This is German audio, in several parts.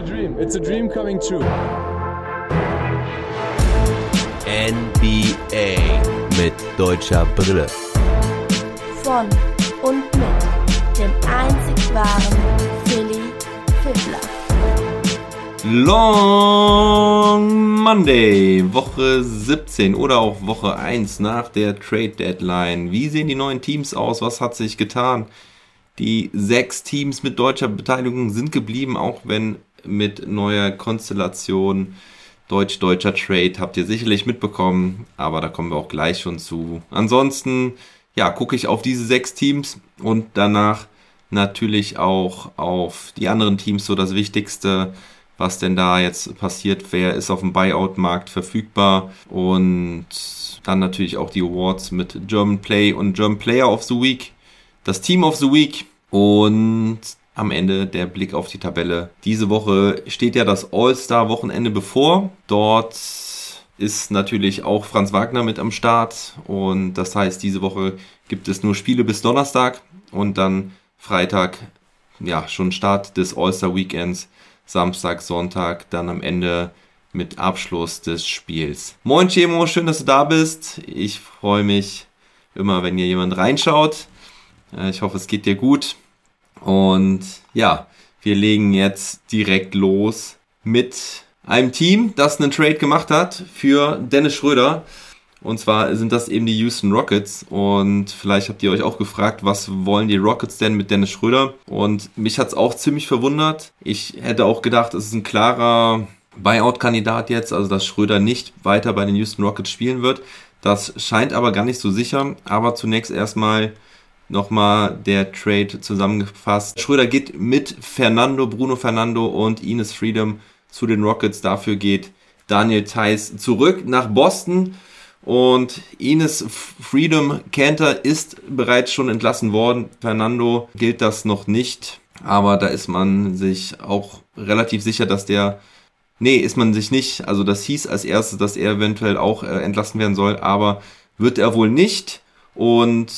a dream. It's a dream coming true. NBA mit deutscher Brille. Von und mit dem einzig wahren Philly Fiddler. Long Monday, Woche 17 oder auch Woche 1 nach der Trade Deadline. Wie sehen die neuen Teams aus? Was hat sich getan? Die sechs Teams mit deutscher Beteiligung sind geblieben, auch wenn mit neuer Konstellation deutsch-deutscher Trade habt ihr sicherlich mitbekommen, aber da kommen wir auch gleich schon zu. Ansonsten, ja, gucke ich auf diese sechs Teams und danach natürlich auch auf die anderen Teams so das Wichtigste, was denn da jetzt passiert, wer ist auf dem Buyout-Markt verfügbar? Und dann natürlich auch die Awards mit German Play und German Player of the Week, das Team of the Week. Und am Ende der Blick auf die Tabelle. Diese Woche steht ja das All-Star-Wochenende bevor. Dort ist natürlich auch Franz Wagner mit am Start und das heißt, diese Woche gibt es nur Spiele bis Donnerstag und dann Freitag, ja, schon Start des All-Star-Weekends, Samstag, Sonntag, dann am Ende mit Abschluss des Spiels. Moin Chemo, schön, dass du da bist. Ich freue mich immer, wenn hier jemand reinschaut. Äh, ich hoffe, es geht dir gut. Und ja, wir legen jetzt direkt los mit einem Team, das einen Trade gemacht hat für Dennis Schröder. Und zwar sind das eben die Houston Rockets. Und vielleicht habt ihr euch auch gefragt, was wollen die Rockets denn mit Dennis Schröder? Und mich hat's auch ziemlich verwundert. Ich hätte auch gedacht, es ist ein klarer Buyout-Kandidat jetzt, also dass Schröder nicht weiter bei den Houston Rockets spielen wird. Das scheint aber gar nicht so sicher. Aber zunächst erstmal nochmal der Trade zusammengefasst. Schröder geht mit Fernando, Bruno Fernando und Ines Freedom zu den Rockets. Dafür geht Daniel Theiss zurück nach Boston. Und Ines Freedom Cantor ist bereits schon entlassen worden. Fernando gilt das noch nicht. Aber da ist man sich auch relativ sicher, dass der Nee, ist man sich nicht. Also das hieß als erstes, dass er eventuell auch äh, entlassen werden soll, aber wird er wohl nicht. Und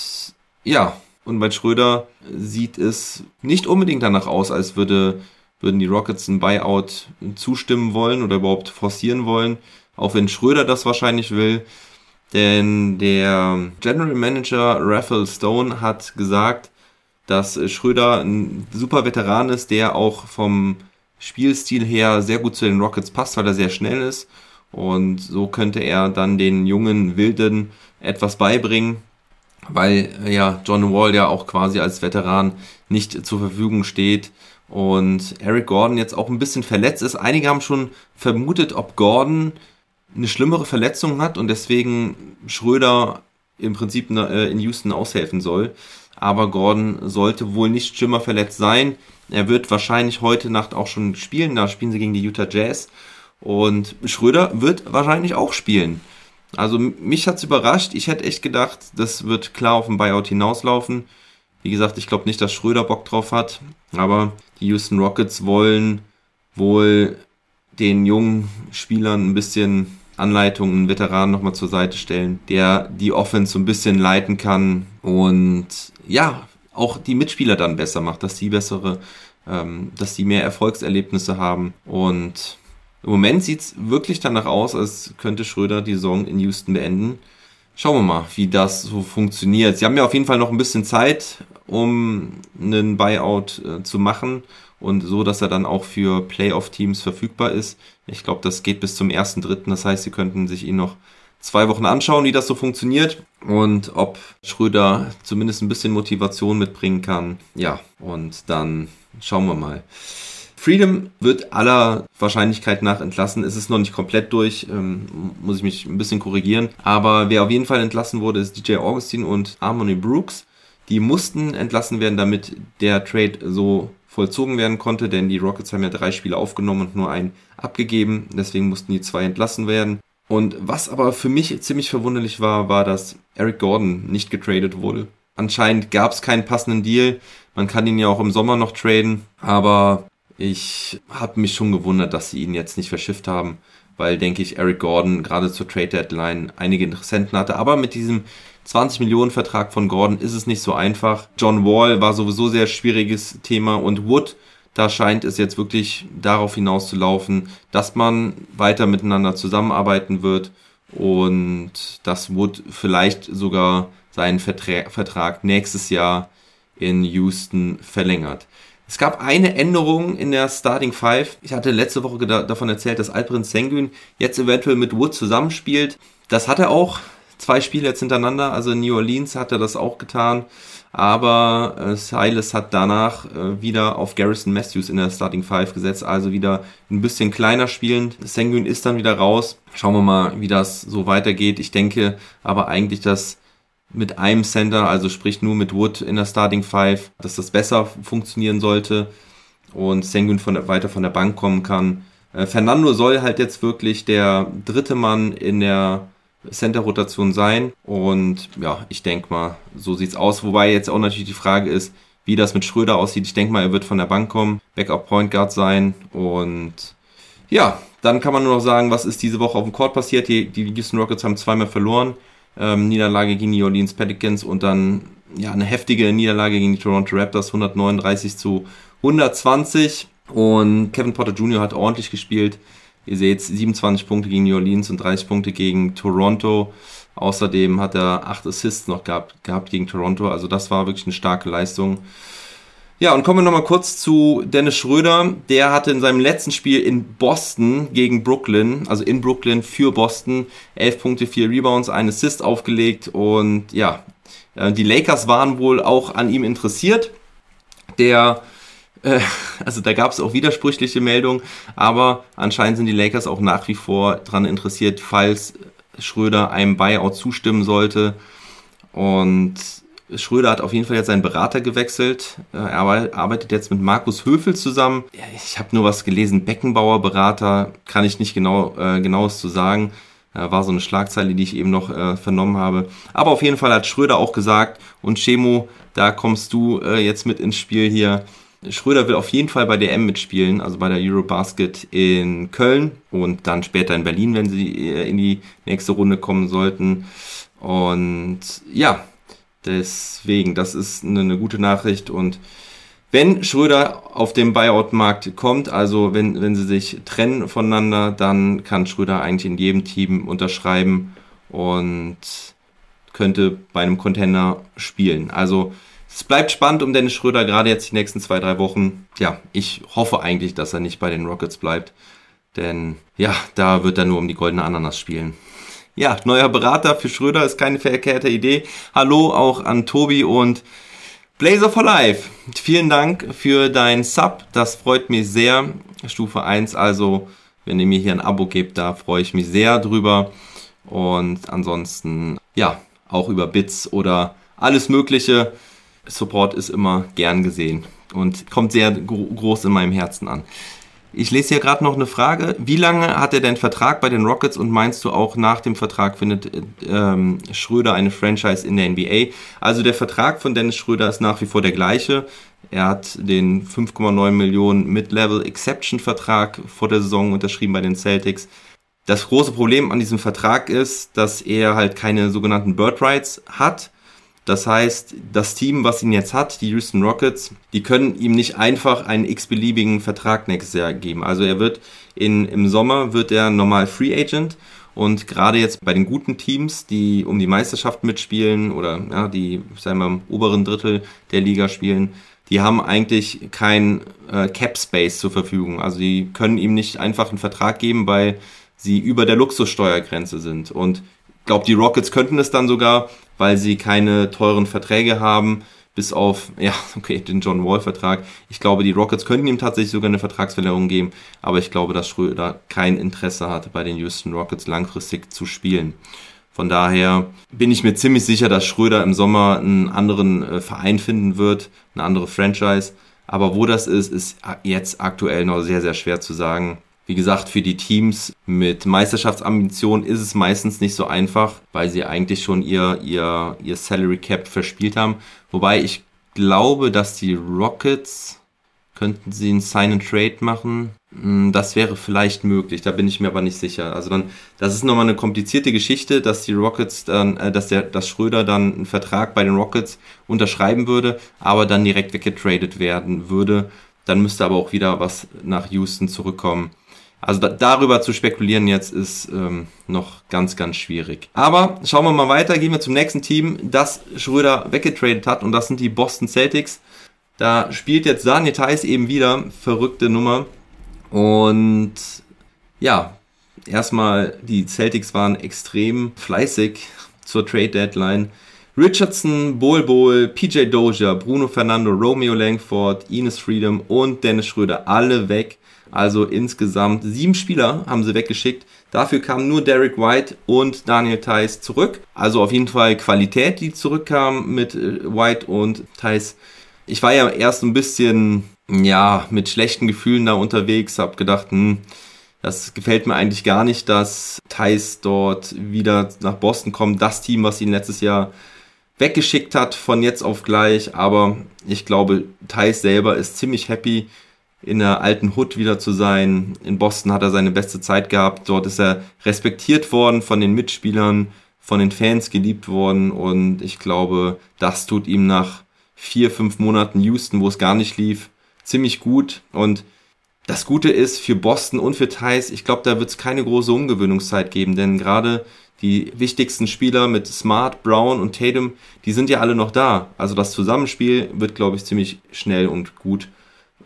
ja, und bei Schröder sieht es nicht unbedingt danach aus, als würde, würden die Rockets ein Buyout zustimmen wollen oder überhaupt forcieren wollen. Auch wenn Schröder das wahrscheinlich will. Denn der General Manager Rafael Stone hat gesagt, dass Schröder ein super Veteran ist, der auch vom Spielstil her sehr gut zu den Rockets passt, weil er sehr schnell ist. Und so könnte er dann den jungen Wilden etwas beibringen, weil äh, ja John Wall ja auch quasi als Veteran nicht zur Verfügung steht und Eric Gordon jetzt auch ein bisschen verletzt ist. Einige haben schon vermutet, ob Gordon eine schlimmere Verletzung hat und deswegen Schröder im Prinzip äh, in Houston aushelfen soll. Aber Gordon sollte wohl nicht schlimmer verletzt sein. Er wird wahrscheinlich heute Nacht auch schon spielen. Da spielen sie gegen die Utah Jazz. Und Schröder wird wahrscheinlich auch spielen. Also mich hat's überrascht. Ich hätte echt gedacht, das wird klar auf den Buyout hinauslaufen. Wie gesagt, ich glaube nicht, dass Schröder Bock drauf hat. Aber die Houston Rockets wollen wohl den jungen Spielern ein bisschen Anleitungen, einen Veteran nochmal zur Seite stellen, der die Offense so ein bisschen leiten kann und ja, auch die Mitspieler dann besser macht, dass die bessere, ähm, dass die mehr Erfolgserlebnisse haben und im Moment sieht es wirklich danach aus, als könnte Schröder die Saison in Houston beenden. Schauen wir mal, wie das so funktioniert. Sie haben ja auf jeden Fall noch ein bisschen Zeit, um einen Buyout äh, zu machen und so, dass er dann auch für Playoff-Teams verfügbar ist. Ich glaube, das geht bis zum 1.3. Das heißt, Sie könnten sich ihn noch zwei Wochen anschauen, wie das so funktioniert und ob Schröder zumindest ein bisschen Motivation mitbringen kann. Ja, und dann schauen wir mal. Freedom wird aller Wahrscheinlichkeit nach entlassen. Es ist noch nicht komplett durch, ähm, muss ich mich ein bisschen korrigieren. Aber wer auf jeden Fall entlassen wurde, ist DJ Augustin und Harmony Brooks. Die mussten entlassen werden, damit der Trade so vollzogen werden konnte, denn die Rockets haben ja drei Spiele aufgenommen und nur einen abgegeben. Deswegen mussten die zwei entlassen werden. Und was aber für mich ziemlich verwunderlich war, war, dass Eric Gordon nicht getradet wurde. Anscheinend gab es keinen passenden Deal. Man kann ihn ja auch im Sommer noch traden, aber ich habe mich schon gewundert, dass sie ihn jetzt nicht verschifft haben, weil, denke ich, Eric Gordon gerade zur Trade Deadline einige Interessenten hatte. Aber mit diesem 20 Millionen Vertrag von Gordon ist es nicht so einfach. John Wall war sowieso sehr schwieriges Thema und Wood, Da scheint es jetzt wirklich darauf hinauszulaufen, dass man weiter miteinander zusammenarbeiten wird und dass Wood vielleicht sogar seinen Vertra Vertrag nächstes Jahr in Houston verlängert. Es gab eine Änderung in der Starting Five. Ich hatte letzte Woche davon erzählt, dass Alprin Sengun jetzt eventuell mit Wood zusammenspielt. Das hat er auch. Zwei Spiele jetzt hintereinander. Also in New Orleans hat er das auch getan. Aber äh, Silas hat danach äh, wieder auf Garrison Matthews in der Starting Five gesetzt. Also wieder ein bisschen kleiner spielend. Sengun ist dann wieder raus. Schauen wir mal, wie das so weitergeht. Ich denke aber eigentlich, dass mit einem Center, also sprich nur mit Wood in der Starting Five, dass das besser funktionieren sollte und Sengun von der, weiter von der Bank kommen kann. Äh, Fernando soll halt jetzt wirklich der dritte Mann in der Center-Rotation sein und ja, ich denke mal, so sieht's aus. Wobei jetzt auch natürlich die Frage ist, wie das mit Schröder aussieht. Ich denke mal, er wird von der Bank kommen, Backup Point Guard sein und ja, dann kann man nur noch sagen, was ist diese Woche auf dem Court passiert. Die, die Houston Rockets haben zweimal verloren ähm, Niederlage gegen New Orleans Pelicans und dann ja eine heftige Niederlage gegen die Toronto Raptors 139 zu 120 und Kevin Potter Jr. hat ordentlich gespielt. Ihr seht 27 Punkte gegen New Orleans und 30 Punkte gegen Toronto. Außerdem hat er 8 Assists noch gehabt, gehabt gegen Toronto. Also das war wirklich eine starke Leistung. Ja, und kommen wir nochmal kurz zu Dennis Schröder. Der hatte in seinem letzten Spiel in Boston gegen Brooklyn, also in Brooklyn für Boston, 11 Punkte, 4 Rebounds, ein Assist aufgelegt. Und ja, äh, die Lakers waren wohl auch an ihm interessiert. Der, äh, also da gab es auch widersprüchliche Meldungen, aber anscheinend sind die Lakers auch nach wie vor daran interessiert, falls Schröder einem Buyout zustimmen sollte. Und Schröder hat auf jeden Fall jetzt seinen Berater gewechselt. Äh, er arbeitet jetzt mit Markus Höfel zusammen. Ich habe nur was gelesen, Beckenbauer Berater, kann ich nicht genau äh, genaues zu sagen. Äh, war so eine Schlagzeile, die ich eben noch äh, vernommen habe. Aber auf jeden Fall hat Schröder auch gesagt, und Chemo, da kommst du äh, jetzt mit ins Spiel hier. Schröder will auf jeden Fall bei der M mitspielen, also bei der Eurobasket in Köln und dann später in Berlin, wenn sie äh, in die nächste Runde kommen sollten. Und ja, Deswegen, das ist eine, eine gute Nachricht und wenn Schröder auf dem Buyout-Markt kommt, also wenn, wenn sie sich trennen voneinander, dann kann Schröder eigentlich in jedem Team unterschreiben und könnte bei einem Contender spielen. Also es bleibt spannend um Dennis Schröder, gerade jetzt die nächsten zwei, drei Wochen. Ja, ich hoffe eigentlich, dass er nicht bei den Rockets bleibt. Denn ja, da wird er nur um die goldene Ananas spielen. Ja, neuer Berater für Schröder ist keine verkehrte Idee. Hallo auch an Tobi und Blazer for Life. Vielen Dank für dein Sub. Das freut mich sehr. Stufe 1, also wenn ihr mir hier ein Abo gebt, da freue ich mich sehr drüber. Und ansonsten, ja, auch über Bits oder alles Mögliche. Support ist immer gern gesehen und kommt sehr groß in meinem Herzen an. Ich lese hier gerade noch eine Frage. Wie lange hat er denn Vertrag bei den Rockets und meinst du auch nach dem Vertrag findet ähm, Schröder eine Franchise in der NBA? Also der Vertrag von Dennis Schröder ist nach wie vor der gleiche. Er hat den 5,9 Millionen Mid-Level Exception Vertrag vor der Saison unterschrieben bei den Celtics. Das große Problem an diesem Vertrag ist, dass er halt keine sogenannten Bird Rights hat. Das heißt, das Team, was ihn jetzt hat, die Houston Rockets, die können ihm nicht einfach einen x-beliebigen Vertrag nächstes Jahr geben. Also er wird in, im Sommer wird er normal Free Agent und gerade jetzt bei den guten Teams, die um die Meisterschaft mitspielen oder ja, die, sagen wir, im oberen Drittel der Liga spielen, die haben eigentlich kein äh, Cap Space zur Verfügung. Also die können ihm nicht einfach einen Vertrag geben, weil sie über der Luxussteuergrenze sind. Und glaube, die Rockets könnten es dann sogar, weil sie keine teuren Verträge haben, bis auf, ja, okay, den John Wall-Vertrag. Ich glaube, die Rockets könnten ihm tatsächlich sogar eine Vertragsverlängerung geben, aber ich glaube, dass Schröder kein Interesse hat, bei den Houston Rockets langfristig zu spielen. Von daher bin ich mir ziemlich sicher, dass Schröder im Sommer einen anderen äh, Verein finden wird, eine andere Franchise. Aber wo das ist, ist jetzt aktuell noch sehr, sehr schwer zu sagen. Wie gesagt, für die Teams mit Meisterschaftsambitionen ist es meistens nicht so einfach, weil sie eigentlich schon ihr, ihr, ihr Salary Cap verspielt haben. Wobei ich glaube, dass die Rockets könnten sie ein Sign and Trade machen. Hm, das wäre vielleicht möglich, da bin ich mir aber nicht sicher. Also dann, das ist nochmal eine komplizierte Geschichte, dass die Rockets dann, äh, dass der, dass Schröder dann einen Vertrag bei den Rockets unterschreiben würde, aber dann direkt weggetradet werden würde Dann müsste aber auch wieder was nach Houston zurückkommen. Also da, darüber zu spekulieren jetzt ist ähm, noch ganz, ganz schwierig. Aber schauen wir mal weiter, gehen wir zum nächsten Team, das Schröder weggetradet hat und das sind die Boston Celtics. Da spielt jetzt Daniel Theiss eben wieder, verrückte Nummer. Und ja, erstmal die Celtics waren extrem fleißig zur Trade Deadline. Richardson, Bol Bol, PJ Dozier, Bruno Fernando, Romeo Langford, Ines Freedom und Dennis Schröder alle weg. Also insgesamt sieben Spieler haben sie weggeschickt. Dafür kamen nur Derek White und Daniel Theiss zurück. Also auf jeden Fall Qualität, die zurückkam mit äh, White und Theiss. Ich war ja erst ein bisschen, ja, mit schlechten Gefühlen da unterwegs, hab gedacht, hm, das gefällt mir eigentlich gar nicht, dass Theiss dort wieder nach Boston kommt. Das Team, was ihn letztes Jahr weggeschickt hat von jetzt auf gleich. Aber ich glaube, Thais selber ist ziemlich happy, in der alten Hood wieder zu sein. In Boston hat er seine beste Zeit gehabt. Dort ist er respektiert worden von den Mitspielern, von den Fans geliebt worden. Und ich glaube, das tut ihm nach vier, fünf Monaten Houston, wo es gar nicht lief, ziemlich gut. Und das Gute ist für Boston und für Thais, ich glaube, da wird es keine große Umgewöhnungszeit geben, denn gerade die wichtigsten Spieler mit Smart, Brown und Tatum, die sind ja alle noch da. Also das Zusammenspiel wird, glaube ich, ziemlich schnell und gut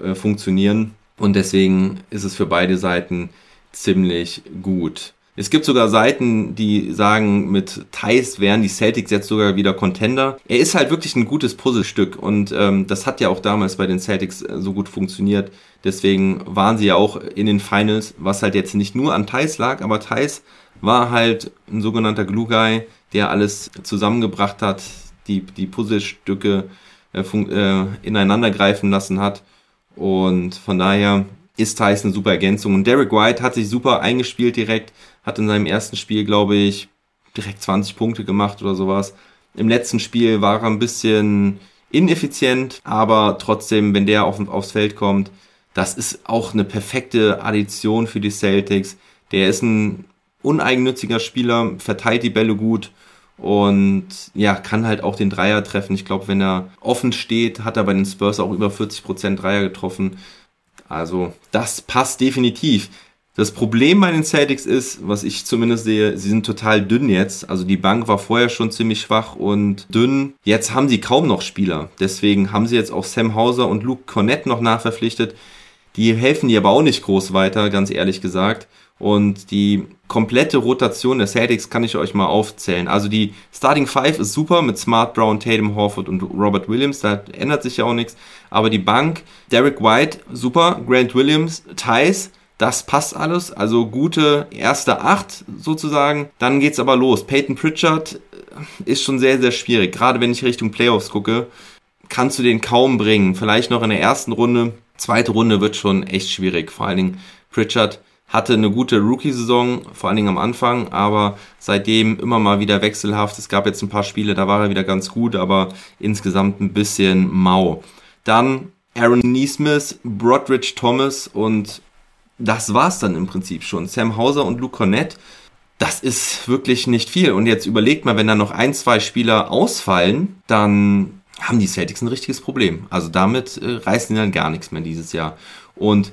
äh, funktionieren. Und deswegen ist es für beide Seiten ziemlich gut. Es gibt sogar Seiten, die sagen, mit Thais wären die Celtics jetzt sogar wieder Contender. Er ist halt wirklich ein gutes Puzzlestück und ähm, das hat ja auch damals bei den Celtics äh, so gut funktioniert. Deswegen waren sie ja auch in den Finals, was halt jetzt nicht nur an Thais lag, aber Thais war halt ein sogenannter Glue Guy, der alles zusammengebracht hat, die, die Puzzlestücke äh, äh, ineinander greifen lassen hat. Und von daher ist Thais eine super Ergänzung. Und Derek White hat sich super eingespielt direkt, hat in seinem ersten Spiel, glaube ich, direkt 20 Punkte gemacht oder sowas. Im letzten Spiel war er ein bisschen ineffizient, aber trotzdem, wenn der auf, aufs Feld kommt, das ist auch eine perfekte Addition für die Celtics. Der ist ein uneigennütziger Spieler, verteilt die Bälle gut und ja, kann halt auch den Dreier treffen. Ich glaube, wenn er offen steht, hat er bei den Spurs auch über 40% Dreier getroffen. Also das passt definitiv. Das Problem bei den Celtics ist, was ich zumindest sehe, sie sind total dünn jetzt. Also die Bank war vorher schon ziemlich schwach und dünn. Jetzt haben sie kaum noch Spieler. Deswegen haben sie jetzt auch Sam Hauser und Luke Cornett noch nachverpflichtet. Die helfen dir aber auch nicht groß weiter, ganz ehrlich gesagt. Und die komplette Rotation der Celtics kann ich euch mal aufzählen. Also die Starting Five ist super mit Smart, Brown, Tatum, Horford und Robert Williams. Da ändert sich ja auch nichts. Aber die Bank, Derek White, super. Grant Williams, Thais, das passt alles. Also gute erste Acht sozusagen. Dann geht's aber los. Peyton Pritchard äh, ist schon sehr, sehr schwierig. Gerade wenn ich Richtung Playoffs gucke, kannst du den kaum bringen. Vielleicht noch in der ersten Runde. Zweite Runde wird schon echt schwierig. Vor allen Dingen Pritchard hatte eine gute Rookie-Saison, vor allen Dingen am Anfang, aber seitdem immer mal wieder wechselhaft. Es gab jetzt ein paar Spiele, da war er wieder ganz gut, aber insgesamt ein bisschen mau. Dann Aaron Neesmith, Brodridge Thomas und das war's dann im Prinzip schon. Sam Hauser und Luke Cornett, das ist wirklich nicht viel. Und jetzt überlegt mal, wenn da noch ein, zwei Spieler ausfallen, dann haben die Celtics ein richtiges Problem. Also damit äh, reißen die dann gar nichts mehr dieses Jahr. Und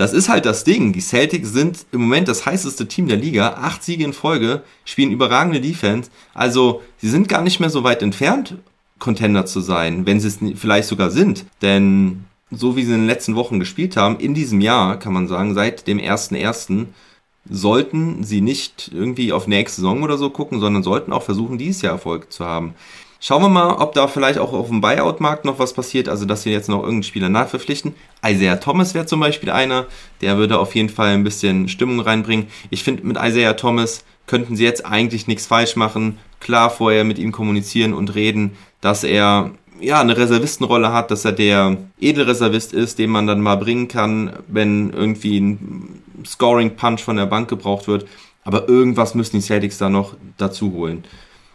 das ist halt das Ding. Die Celtics sind im Moment das heißeste Team der Liga. Acht Siege in Folge, spielen überragende Defense. Also, sie sind gar nicht mehr so weit entfernt, Contender zu sein, wenn sie es vielleicht sogar sind. Denn so wie sie in den letzten Wochen gespielt haben, in diesem Jahr, kann man sagen, seit dem 1.1., sollten sie nicht irgendwie auf nächste Saison oder so gucken, sondern sollten auch versuchen, dieses Jahr Erfolg zu haben. Schauen wir mal, ob da vielleicht auch auf dem Buyout-Markt noch was passiert, also dass wir jetzt noch irgendeinen Spieler nachverpflichten. Isaiah Thomas wäre zum Beispiel einer, der würde auf jeden Fall ein bisschen Stimmung reinbringen. Ich finde, mit Isaiah Thomas könnten sie jetzt eigentlich nichts falsch machen. Klar vorher mit ihm kommunizieren und reden, dass er ja eine Reservistenrolle hat, dass er der Edelreservist ist, den man dann mal bringen kann, wenn irgendwie ein Scoring-Punch von der Bank gebraucht wird. Aber irgendwas müssen die Celtics da noch dazu holen.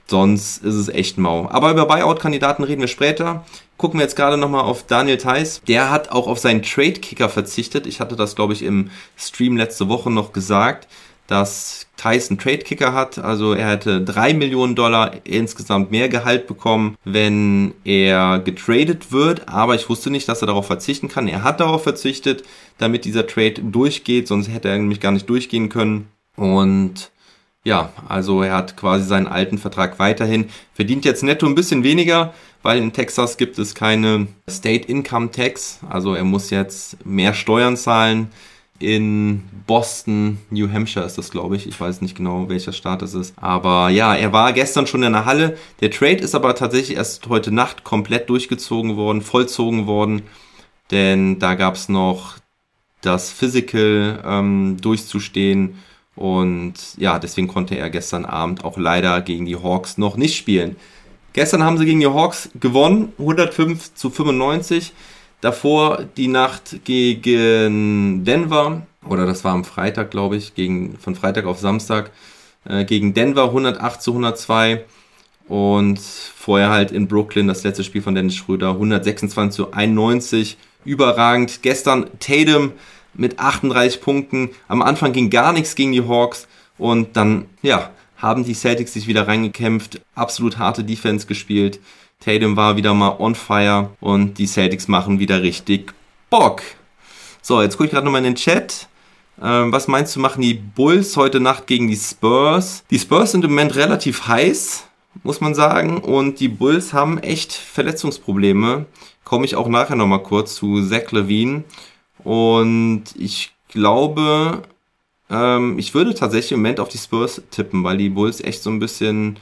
Sonst ist es echt mau. Aber über Buyout-Kandidaten reden wir später. Gucken wir jetzt gerade nochmal auf Daniel Theiss. Der hat auch auf seinen Trade-Kicker verzichtet. Ich hatte das, glaube ich, im Stream letzte Woche noch gesagt, dass Tyson Trade Kicker hat. Also er hätte drei Millionen Dollar insgesamt mehr Gehalt bekommen, wenn er getradet wird. Aber ich wusste nicht, dass er darauf verzichten kann. Er hat darauf verzichtet, damit dieser Trade durchgeht. Sonst hätte er nämlich gar nicht durchgehen können. Und ja, also er hat quasi seinen alten Vertrag weiterhin. Verdient jetzt netto ein bisschen weniger, weil in Texas gibt es keine State Income Tax. Also er muss jetzt mehr Steuern zahlen in Boston, New Hampshire ist das, glaube ich. Ich weiß nicht genau, welcher Staat es ist. Aber ja, er war gestern schon in der Halle. Der Trade ist aber tatsächlich erst heute Nacht komplett durchgezogen worden, vollzogen worden. Denn da gab es noch das Physical ähm, durchzustehen. Und ja, deswegen konnte er gestern Abend auch leider gegen die Hawks noch nicht spielen. Gestern haben sie gegen die Hawks gewonnen, 105 zu 95. Davor die Nacht gegen Denver, oder das war am Freitag, glaube ich, gegen, von Freitag auf Samstag, äh, gegen Denver 108 zu 102. Und vorher halt in Brooklyn das letzte Spiel von Dennis Schröder 126 zu 91. Überragend. Gestern Tatum mit 38 Punkten. Am Anfang ging gar nichts gegen die Hawks. Und dann, ja, haben die Celtics sich wieder reingekämpft. Absolut harte Defense gespielt. Tatum war wieder mal on fire und die Celtics machen wieder richtig Bock. So, jetzt gucke ich gerade nochmal in den Chat. Ähm, was meinst du, machen die Bulls heute Nacht gegen die Spurs? Die Spurs sind im Moment relativ heiß, muss man sagen. Und die Bulls haben echt Verletzungsprobleme. Komme ich auch nachher nochmal kurz zu Zach Levine. Und ich glaube, ähm, ich würde tatsächlich im Moment auf die Spurs tippen, weil die Bulls echt so ein bisschen,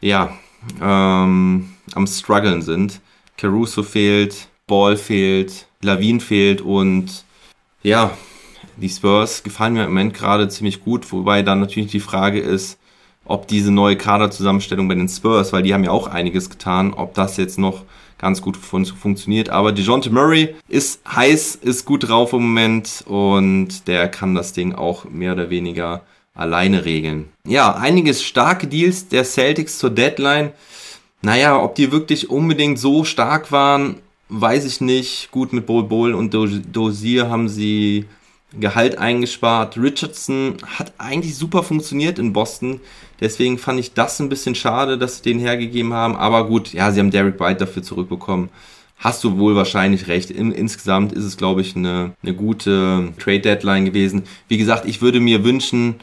ja, ähm, am struggeln sind. Caruso fehlt, Ball fehlt, Lavin fehlt und ja, die Spurs gefallen mir im Moment gerade ziemlich gut, wobei dann natürlich die Frage ist, ob diese neue Kaderzusammenstellung bei den Spurs, weil die haben ja auch einiges getan, ob das jetzt noch ganz gut fun funktioniert. Aber DeJounte Murray ist heiß, ist gut drauf im Moment und der kann das Ding auch mehr oder weniger alleine regeln. Ja, einiges starke Deals der Celtics zur Deadline. Naja, ob die wirklich unbedingt so stark waren, weiß ich nicht. Gut, mit Bol Bol und Dosier haben sie Gehalt eingespart. Richardson hat eigentlich super funktioniert in Boston. Deswegen fand ich das ein bisschen schade, dass sie den hergegeben haben. Aber gut, ja, sie haben Derek White dafür zurückbekommen. Hast du wohl wahrscheinlich recht. In, insgesamt ist es, glaube ich, eine, eine gute Trade Deadline gewesen. Wie gesagt, ich würde mir wünschen,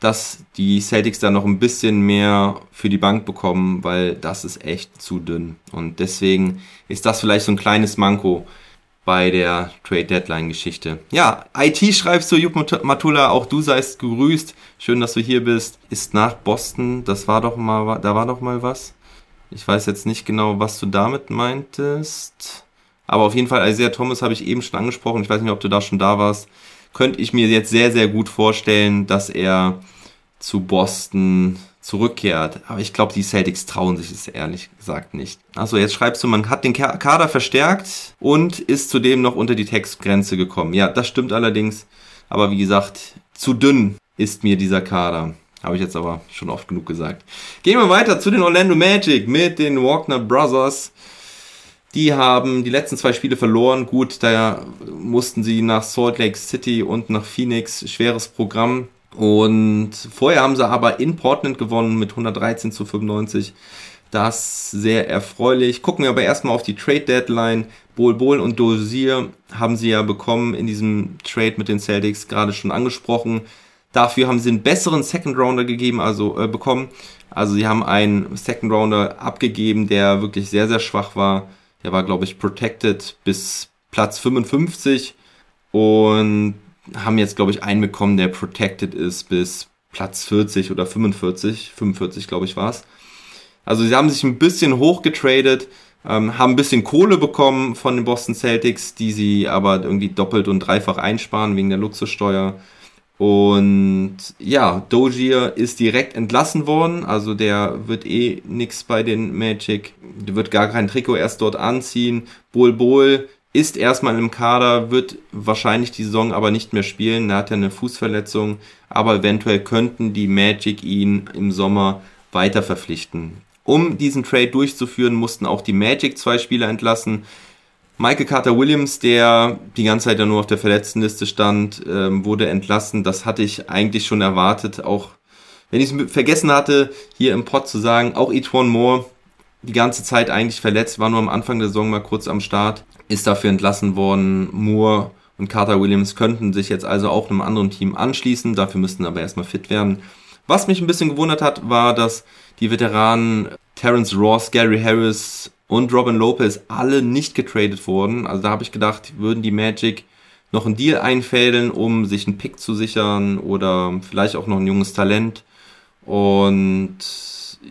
dass die Celtics da noch ein bisschen mehr für die Bank bekommen, weil das ist echt zu dünn. Und deswegen ist das vielleicht so ein kleines Manko bei der Trade Deadline Geschichte. Ja, IT schreibst du, Jupp Matula, auch du seist gegrüßt. Schön, dass du hier bist. Ist nach Boston, das war doch mal, da war doch mal was. Ich weiß jetzt nicht genau, was du damit meintest. Aber auf jeden Fall, Isaiah Thomas habe ich eben schon angesprochen. Ich weiß nicht, ob du da schon da warst könnte ich mir jetzt sehr, sehr gut vorstellen, dass er zu Boston zurückkehrt. Aber ich glaube, die Celtics trauen sich es ehrlich gesagt nicht. Also jetzt schreibst du, man hat den Kader verstärkt und ist zudem noch unter die Textgrenze gekommen. Ja, das stimmt allerdings. Aber wie gesagt, zu dünn ist mir dieser Kader. Habe ich jetzt aber schon oft genug gesagt. Gehen wir weiter zu den Orlando Magic mit den Walkner Brothers. Die haben die letzten zwei Spiele verloren. Gut, da mussten sie nach Salt Lake City und nach Phoenix. Schweres Programm. Und vorher haben sie aber in Portland gewonnen mit 113 zu 95. Das sehr erfreulich. Gucken wir aber erstmal auf die Trade Deadline. Bol Bol und Dozier haben sie ja bekommen in diesem Trade mit den Celtics, gerade schon angesprochen. Dafür haben sie einen besseren Second Rounder gegeben, also äh, bekommen. Also sie haben einen Second Rounder abgegeben, der wirklich sehr, sehr schwach war. Der war, glaube ich, protected bis Platz 55 und haben jetzt, glaube ich, einen bekommen, der protected ist bis Platz 40 oder 45. 45, glaube ich, war es. Also sie haben sich ein bisschen hochgetradet, ähm, haben ein bisschen Kohle bekommen von den Boston Celtics, die sie aber irgendwie doppelt und dreifach einsparen wegen der Luxussteuer. Und ja, Dozier ist direkt entlassen worden, also der wird eh nix bei den Magic, der wird gar kein Trikot erst dort anziehen. Bol Bol ist erstmal im Kader, wird wahrscheinlich die Saison aber nicht mehr spielen, er hat ja eine Fußverletzung, aber eventuell könnten die Magic ihn im Sommer weiter verpflichten. Um diesen Trade durchzuführen, mussten auch die Magic zwei Spieler entlassen. Michael Carter Williams, der die ganze Zeit ja nur auf der Verletztenliste stand, ähm, wurde entlassen. Das hatte ich eigentlich schon erwartet. Auch wenn ich es vergessen hatte, hier im Pod zu sagen, auch Etwan Moore die ganze Zeit eigentlich verletzt, war nur am Anfang der Saison mal kurz am Start, ist dafür entlassen worden. Moore und Carter Williams könnten sich jetzt also auch einem anderen Team anschließen, dafür müssten aber erstmal fit werden. Was mich ein bisschen gewundert hat, war, dass die Veteranen Terence Ross, Gary Harris und Robin Lopez alle nicht getradet wurden. Also da habe ich gedacht, würden die Magic noch einen Deal einfädeln, um sich einen Pick zu sichern oder vielleicht auch noch ein junges Talent. Und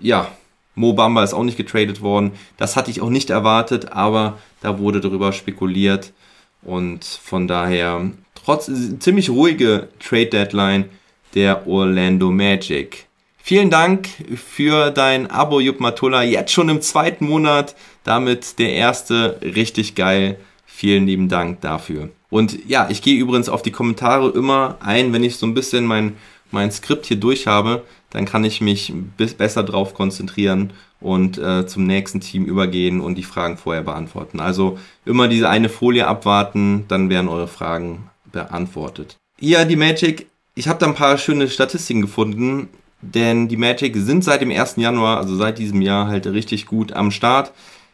ja, Mo Bamba ist auch nicht getradet worden. Das hatte ich auch nicht erwartet, aber da wurde darüber spekuliert. Und von daher, trotz ziemlich ruhige Trade Deadline der Orlando Magic. Vielen Dank für dein Abo, Jupp Matulla. Jetzt schon im zweiten Monat. Damit der erste. Richtig geil. Vielen lieben Dank dafür. Und ja, ich gehe übrigens auf die Kommentare immer ein, wenn ich so ein bisschen mein, mein Skript hier durch habe dann kann ich mich besser drauf konzentrieren und äh, zum nächsten Team übergehen und die Fragen vorher beantworten. Also immer diese eine Folie abwarten, dann werden eure Fragen beantwortet. Ja, die Magic, ich habe da ein paar schöne Statistiken gefunden, denn die Magic sind seit dem 1. Januar, also seit diesem Jahr halt richtig gut am Start.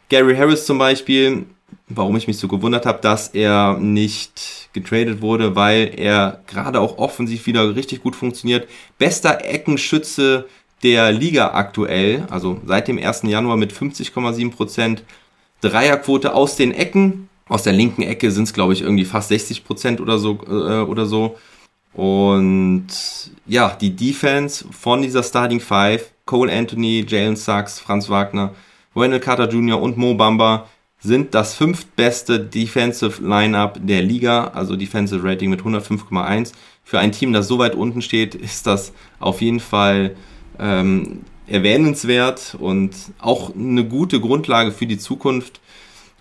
Gary Harris zum Beispiel warum ich mich so gewundert habe, dass er nicht getradet wurde, weil er gerade auch offensiv wieder richtig gut funktioniert. Bester Eckenschütze der Liga aktuell, also seit dem 1. Januar mit 50,7%. Dreierquote aus den Ecken. Aus der linken Ecke sind es, glaube ich, irgendwie fast 60% oder so, äh, oder so. Und ja, die Defense von dieser Starting Five, Cole Anthony, Jalen Sachs, Franz Wagner, Wendell Carter Jr. und Mo Bamba sind das fünftbeste Defensive Lineup der Liga, also Defensive Rating mit 105,1. Für ein Team, das so weit unten steht, ist das auf jeden Fall ähm, erwähnenswert und auch eine gute Grundlage für die Zukunft.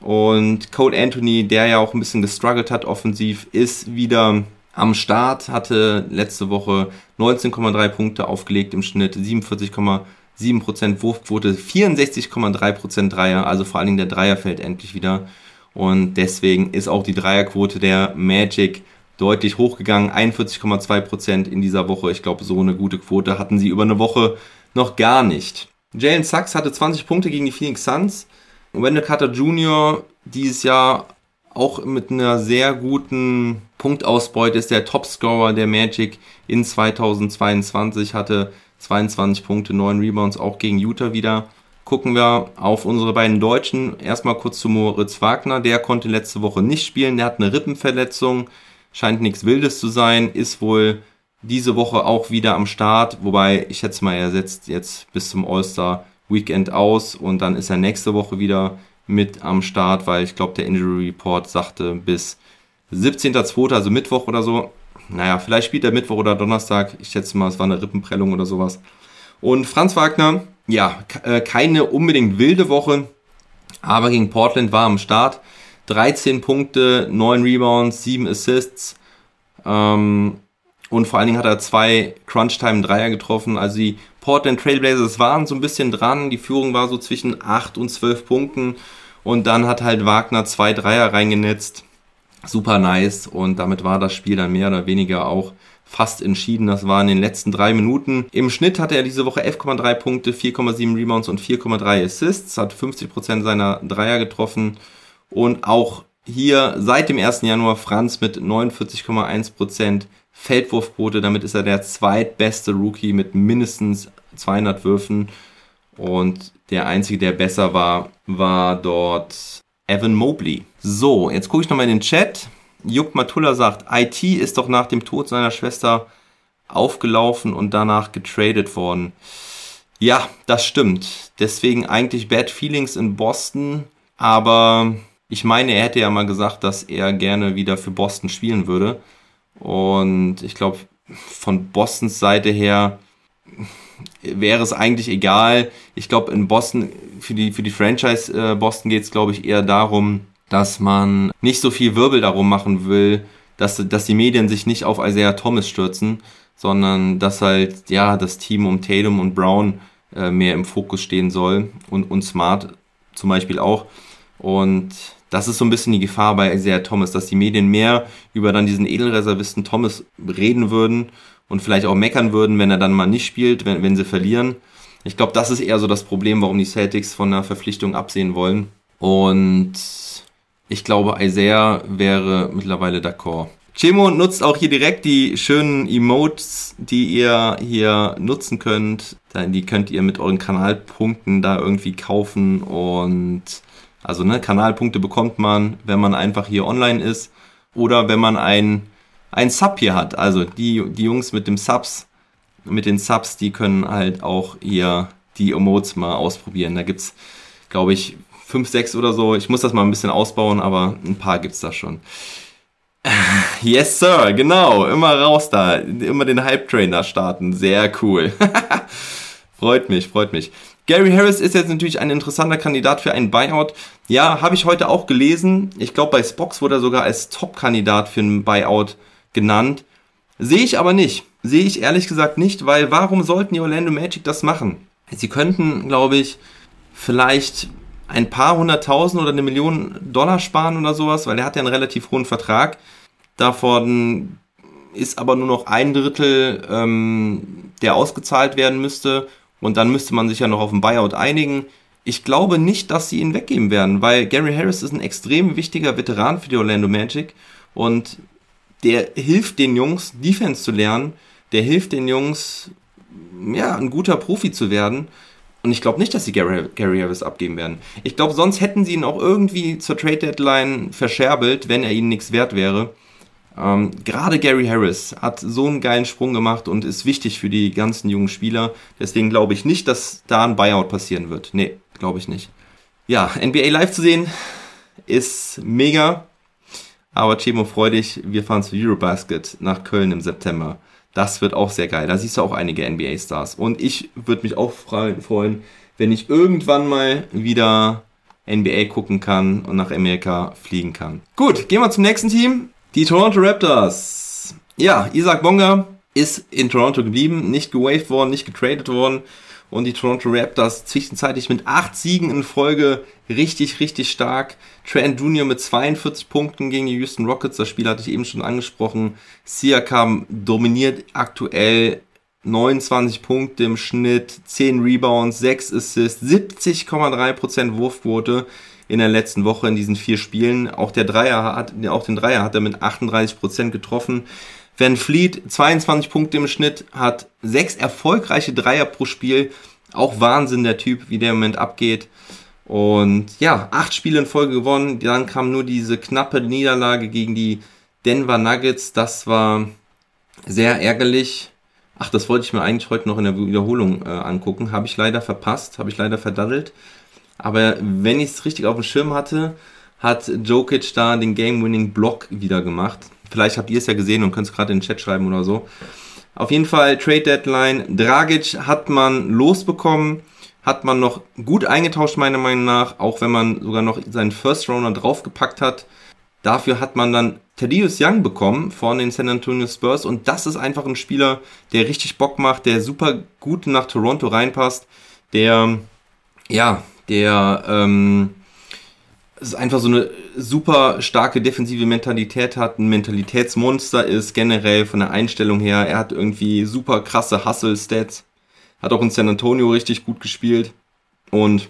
Und Cole Anthony, der ja auch ein bisschen gestruggelt hat offensiv, ist wieder am Start, hatte letzte Woche 19,3 Punkte aufgelegt im Schnitt, 47,5 7% Wurfquote, 64,3% Dreier, also vor allen Dingen der Dreier fällt endlich wieder. Und deswegen ist auch die Dreierquote der Magic deutlich hochgegangen, 41,2% in dieser Woche. Ich glaube, so eine gute Quote hatten sie über eine Woche noch gar nicht. Jalen Sachs hatte 20 Punkte gegen die Phoenix Suns. Wendell Carter Jr. dieses Jahr auch mit einer sehr guten Punktausbeute ist der Topscorer der Magic in 2022, hatte 22 Punkte, 9 Rebounds auch gegen Utah wieder. Gucken wir auf unsere beiden Deutschen. Erstmal kurz zu Moritz Wagner. Der konnte letzte Woche nicht spielen. Der hat eine Rippenverletzung. Scheint nichts Wildes zu sein. Ist wohl diese Woche auch wieder am Start. Wobei, ich schätze mal, er setzt jetzt bis zum All-Star Weekend aus. Und dann ist er nächste Woche wieder mit am Start, weil ich glaube, der Injury Report sagte bis 17.02., also Mittwoch oder so naja, vielleicht spielt er Mittwoch oder Donnerstag. Ich schätze mal, es war eine Rippenprellung oder sowas. Und Franz Wagner, ja, äh, keine unbedingt wilde Woche, aber gegen Portland war am Start. 13 Punkte, 9 Rebounds, 7 Assists. Ähm, und vor allen Dingen hat er zwei Crunch-Time-Dreier getroffen. Also die Portland Trailblazers waren so ein bisschen dran. Die Führung war so zwischen 8 und 12 Punkten. Und dann hat halt Wagner zwei Dreier reingenetzt super nice und damit war das Spiel dann mehr oder weniger auch fast entschieden. Das war in den letzten drei Minuten. Im Schnitt hatte er diese Woche 11,3 Punkte, 4,7 Rebounds und 4,3 Assists, hat 50% seiner Dreier getroffen und auch hier seit dem 1. Januar Franz mit 49,1% Feldwurfquote. Damit ist er der zweitbeste Rookie mit mindestens 200 Würfen. Und der einzige, der besser war, war dort Evan Mobley. So, jetzt gucke ich nochmal in den Chat. Jupp Matulla sagt, IT ist doch nach dem Tod seiner Schwester aufgelaufen und danach getradet worden. Ja, das stimmt. Deswegen eigentlich Bad Feelings in Boston. Aber ich meine, er hätte ja mal gesagt, dass er gerne wieder für Boston spielen würde. Und ich glaube, von Bostons Seite her wäre es eigentlich egal. Ich glaube, in Boston, für die, für die Franchise äh, Boston geht es, glaube ich, eher darum, dass man nicht so viel Wirbel darum machen will, dass, dass die Medien sich nicht auf Isaiah Thomas stürzen, sondern dass halt, ja, das Team um Tatum und Brown äh, mehr im Fokus stehen soll und, und Smart zum Beispiel auch. Und das ist so ein bisschen die Gefahr bei Isaiah Thomas, dass die Medien mehr über dann diesen Edelreservisten Thomas reden würden und vielleicht auch meckern würden, wenn er dann mal nicht spielt, wenn, wenn sie verlieren. Ich glaube, das ist eher so das Problem, warum die Celtics von der Verpflichtung absehen wollen. Und ich glaube, Isaiah wäre mittlerweile d'accord. Chemo nutzt auch hier direkt die schönen Emotes, die ihr hier nutzen könnt. Die könnt ihr mit euren Kanalpunkten da irgendwie kaufen und also ne, Kanalpunkte bekommt man, wenn man einfach hier online ist oder wenn man ein, ein Sub hier hat. Also die, die Jungs mit dem Subs, mit den Subs, die können halt auch hier die Emotes mal ausprobieren. Da gibt's, glaube ich, fünf, sechs oder so. Ich muss das mal ein bisschen ausbauen, aber ein paar gibt's da schon. Yes, Sir, genau. Immer raus da. Immer den Hype-Train da starten. Sehr cool. freut mich, freut mich. Gary Harris ist jetzt natürlich ein interessanter Kandidat für einen Buyout. Ja, habe ich heute auch gelesen. Ich glaube, bei Spox wurde er sogar als Top-Kandidat für einen Buyout genannt. Sehe ich aber nicht. Sehe ich ehrlich gesagt nicht, weil warum sollten die Orlando Magic das machen? Sie könnten, glaube ich, vielleicht ein paar hunderttausend oder eine Million Dollar sparen oder sowas, weil er hat ja einen relativ hohen Vertrag. Davon ist aber nur noch ein Drittel, ähm, der ausgezahlt werden müsste und dann müsste man sich ja noch auf ein Buyout einigen. Ich glaube nicht, dass sie ihn weggeben werden, weil Gary Harris ist ein extrem wichtiger Veteran für die Orlando Magic und der hilft den Jungs, Defense zu lernen, der hilft den Jungs, ja, ein guter Profi zu werden. Und ich glaube nicht, dass sie Gary, Gary Harris abgeben werden. Ich glaube, sonst hätten sie ihn auch irgendwie zur Trade Deadline verscherbelt, wenn er ihnen nichts wert wäre. Ähm, Gerade Gary Harris hat so einen geilen Sprung gemacht und ist wichtig für die ganzen jungen Spieler. Deswegen glaube ich nicht, dass da ein Buyout passieren wird. Nee, glaube ich nicht. Ja, NBA live zu sehen ist mega. Aber Chemo, freu dich, wir fahren zu Eurobasket nach Köln im September. Das wird auch sehr geil. Da siehst du auch einige NBA-Stars. Und ich würde mich auch freuen, wenn ich irgendwann mal wieder NBA gucken kann und nach Amerika fliegen kann. Gut, gehen wir zum nächsten Team. Die Toronto Raptors. Ja, Isaac Bonga ist in Toronto geblieben, nicht gewaved worden, nicht getradet worden. Und die Toronto Raptors zwischenzeitlich mit acht Siegen in Folge richtig, richtig stark. Trent Jr. mit 42 Punkten gegen die Houston Rockets. Das Spiel hatte ich eben schon angesprochen. Siakam dominiert aktuell 29 Punkte im Schnitt, 10 Rebounds, 6 Assists, 70,3% Wurfquote in der letzten Woche in diesen vier Spielen. Auch der Dreier hat, auch den Dreier hat er mit 38 Prozent getroffen. Van Fleet 22 Punkte im Schnitt, hat sechs erfolgreiche Dreier pro Spiel. Auch Wahnsinn der Typ, wie der im Moment abgeht. Und ja, acht Spiele in Folge gewonnen. Dann kam nur diese knappe Niederlage gegen die Denver Nuggets. Das war sehr ärgerlich. Ach, das wollte ich mir eigentlich heute noch in der Wiederholung äh, angucken. Habe ich leider verpasst, habe ich leider verdaddelt. Aber wenn ich es richtig auf dem Schirm hatte, hat Jokic da den Game-Winning-Block wieder gemacht. Vielleicht habt ihr es ja gesehen und könnt es gerade in den Chat schreiben oder so. Auf jeden Fall Trade Deadline. Dragic hat man losbekommen, hat man noch gut eingetauscht, meiner Meinung nach, auch wenn man sogar noch seinen First Rounder draufgepackt hat. Dafür hat man dann Thaddeus Young bekommen von den San Antonio Spurs und das ist einfach ein Spieler, der richtig Bock macht, der super gut nach Toronto reinpasst, der ja der ähm, ist einfach so eine super starke defensive Mentalität hat, ein Mentalitätsmonster ist generell von der Einstellung her. Er hat irgendwie super krasse Hustle-Stats, hat auch in San Antonio richtig gut gespielt und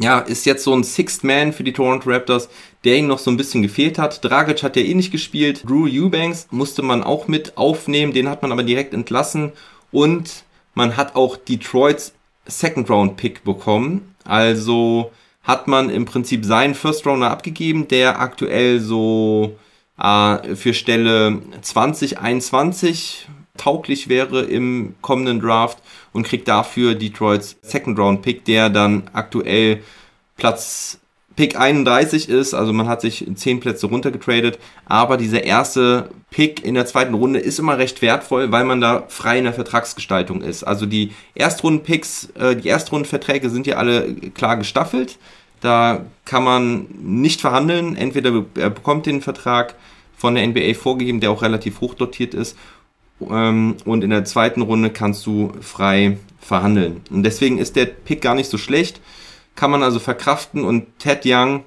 ja, ist jetzt so ein Sixth Man für die Toronto Raptors, der ihm noch so ein bisschen gefehlt hat. Dragic hat ja eh nicht gespielt. Drew Eubanks musste man auch mit aufnehmen, den hat man aber direkt entlassen und man hat auch Detroits Second Round Pick bekommen also hat man im Prinzip seinen First Rounder abgegeben, der aktuell so äh, für Stelle 2021 tauglich wäre im kommenden Draft und kriegt dafür Detroits Second Round Pick, der dann aktuell Platz Pick 31 ist, also man hat sich 10 Plätze runtergetradet, aber dieser erste Pick in der zweiten Runde ist immer recht wertvoll, weil man da frei in der Vertragsgestaltung ist. Also die Erstrunden-Picks, äh, die Erstrundenverträge sind ja alle klar gestaffelt. Da kann man nicht verhandeln. Entweder er bekommt den Vertrag von der NBA vorgegeben, der auch relativ hoch dotiert ist. Ähm, und in der zweiten Runde kannst du frei verhandeln. Und deswegen ist der Pick gar nicht so schlecht kann man also verkraften und Ted Young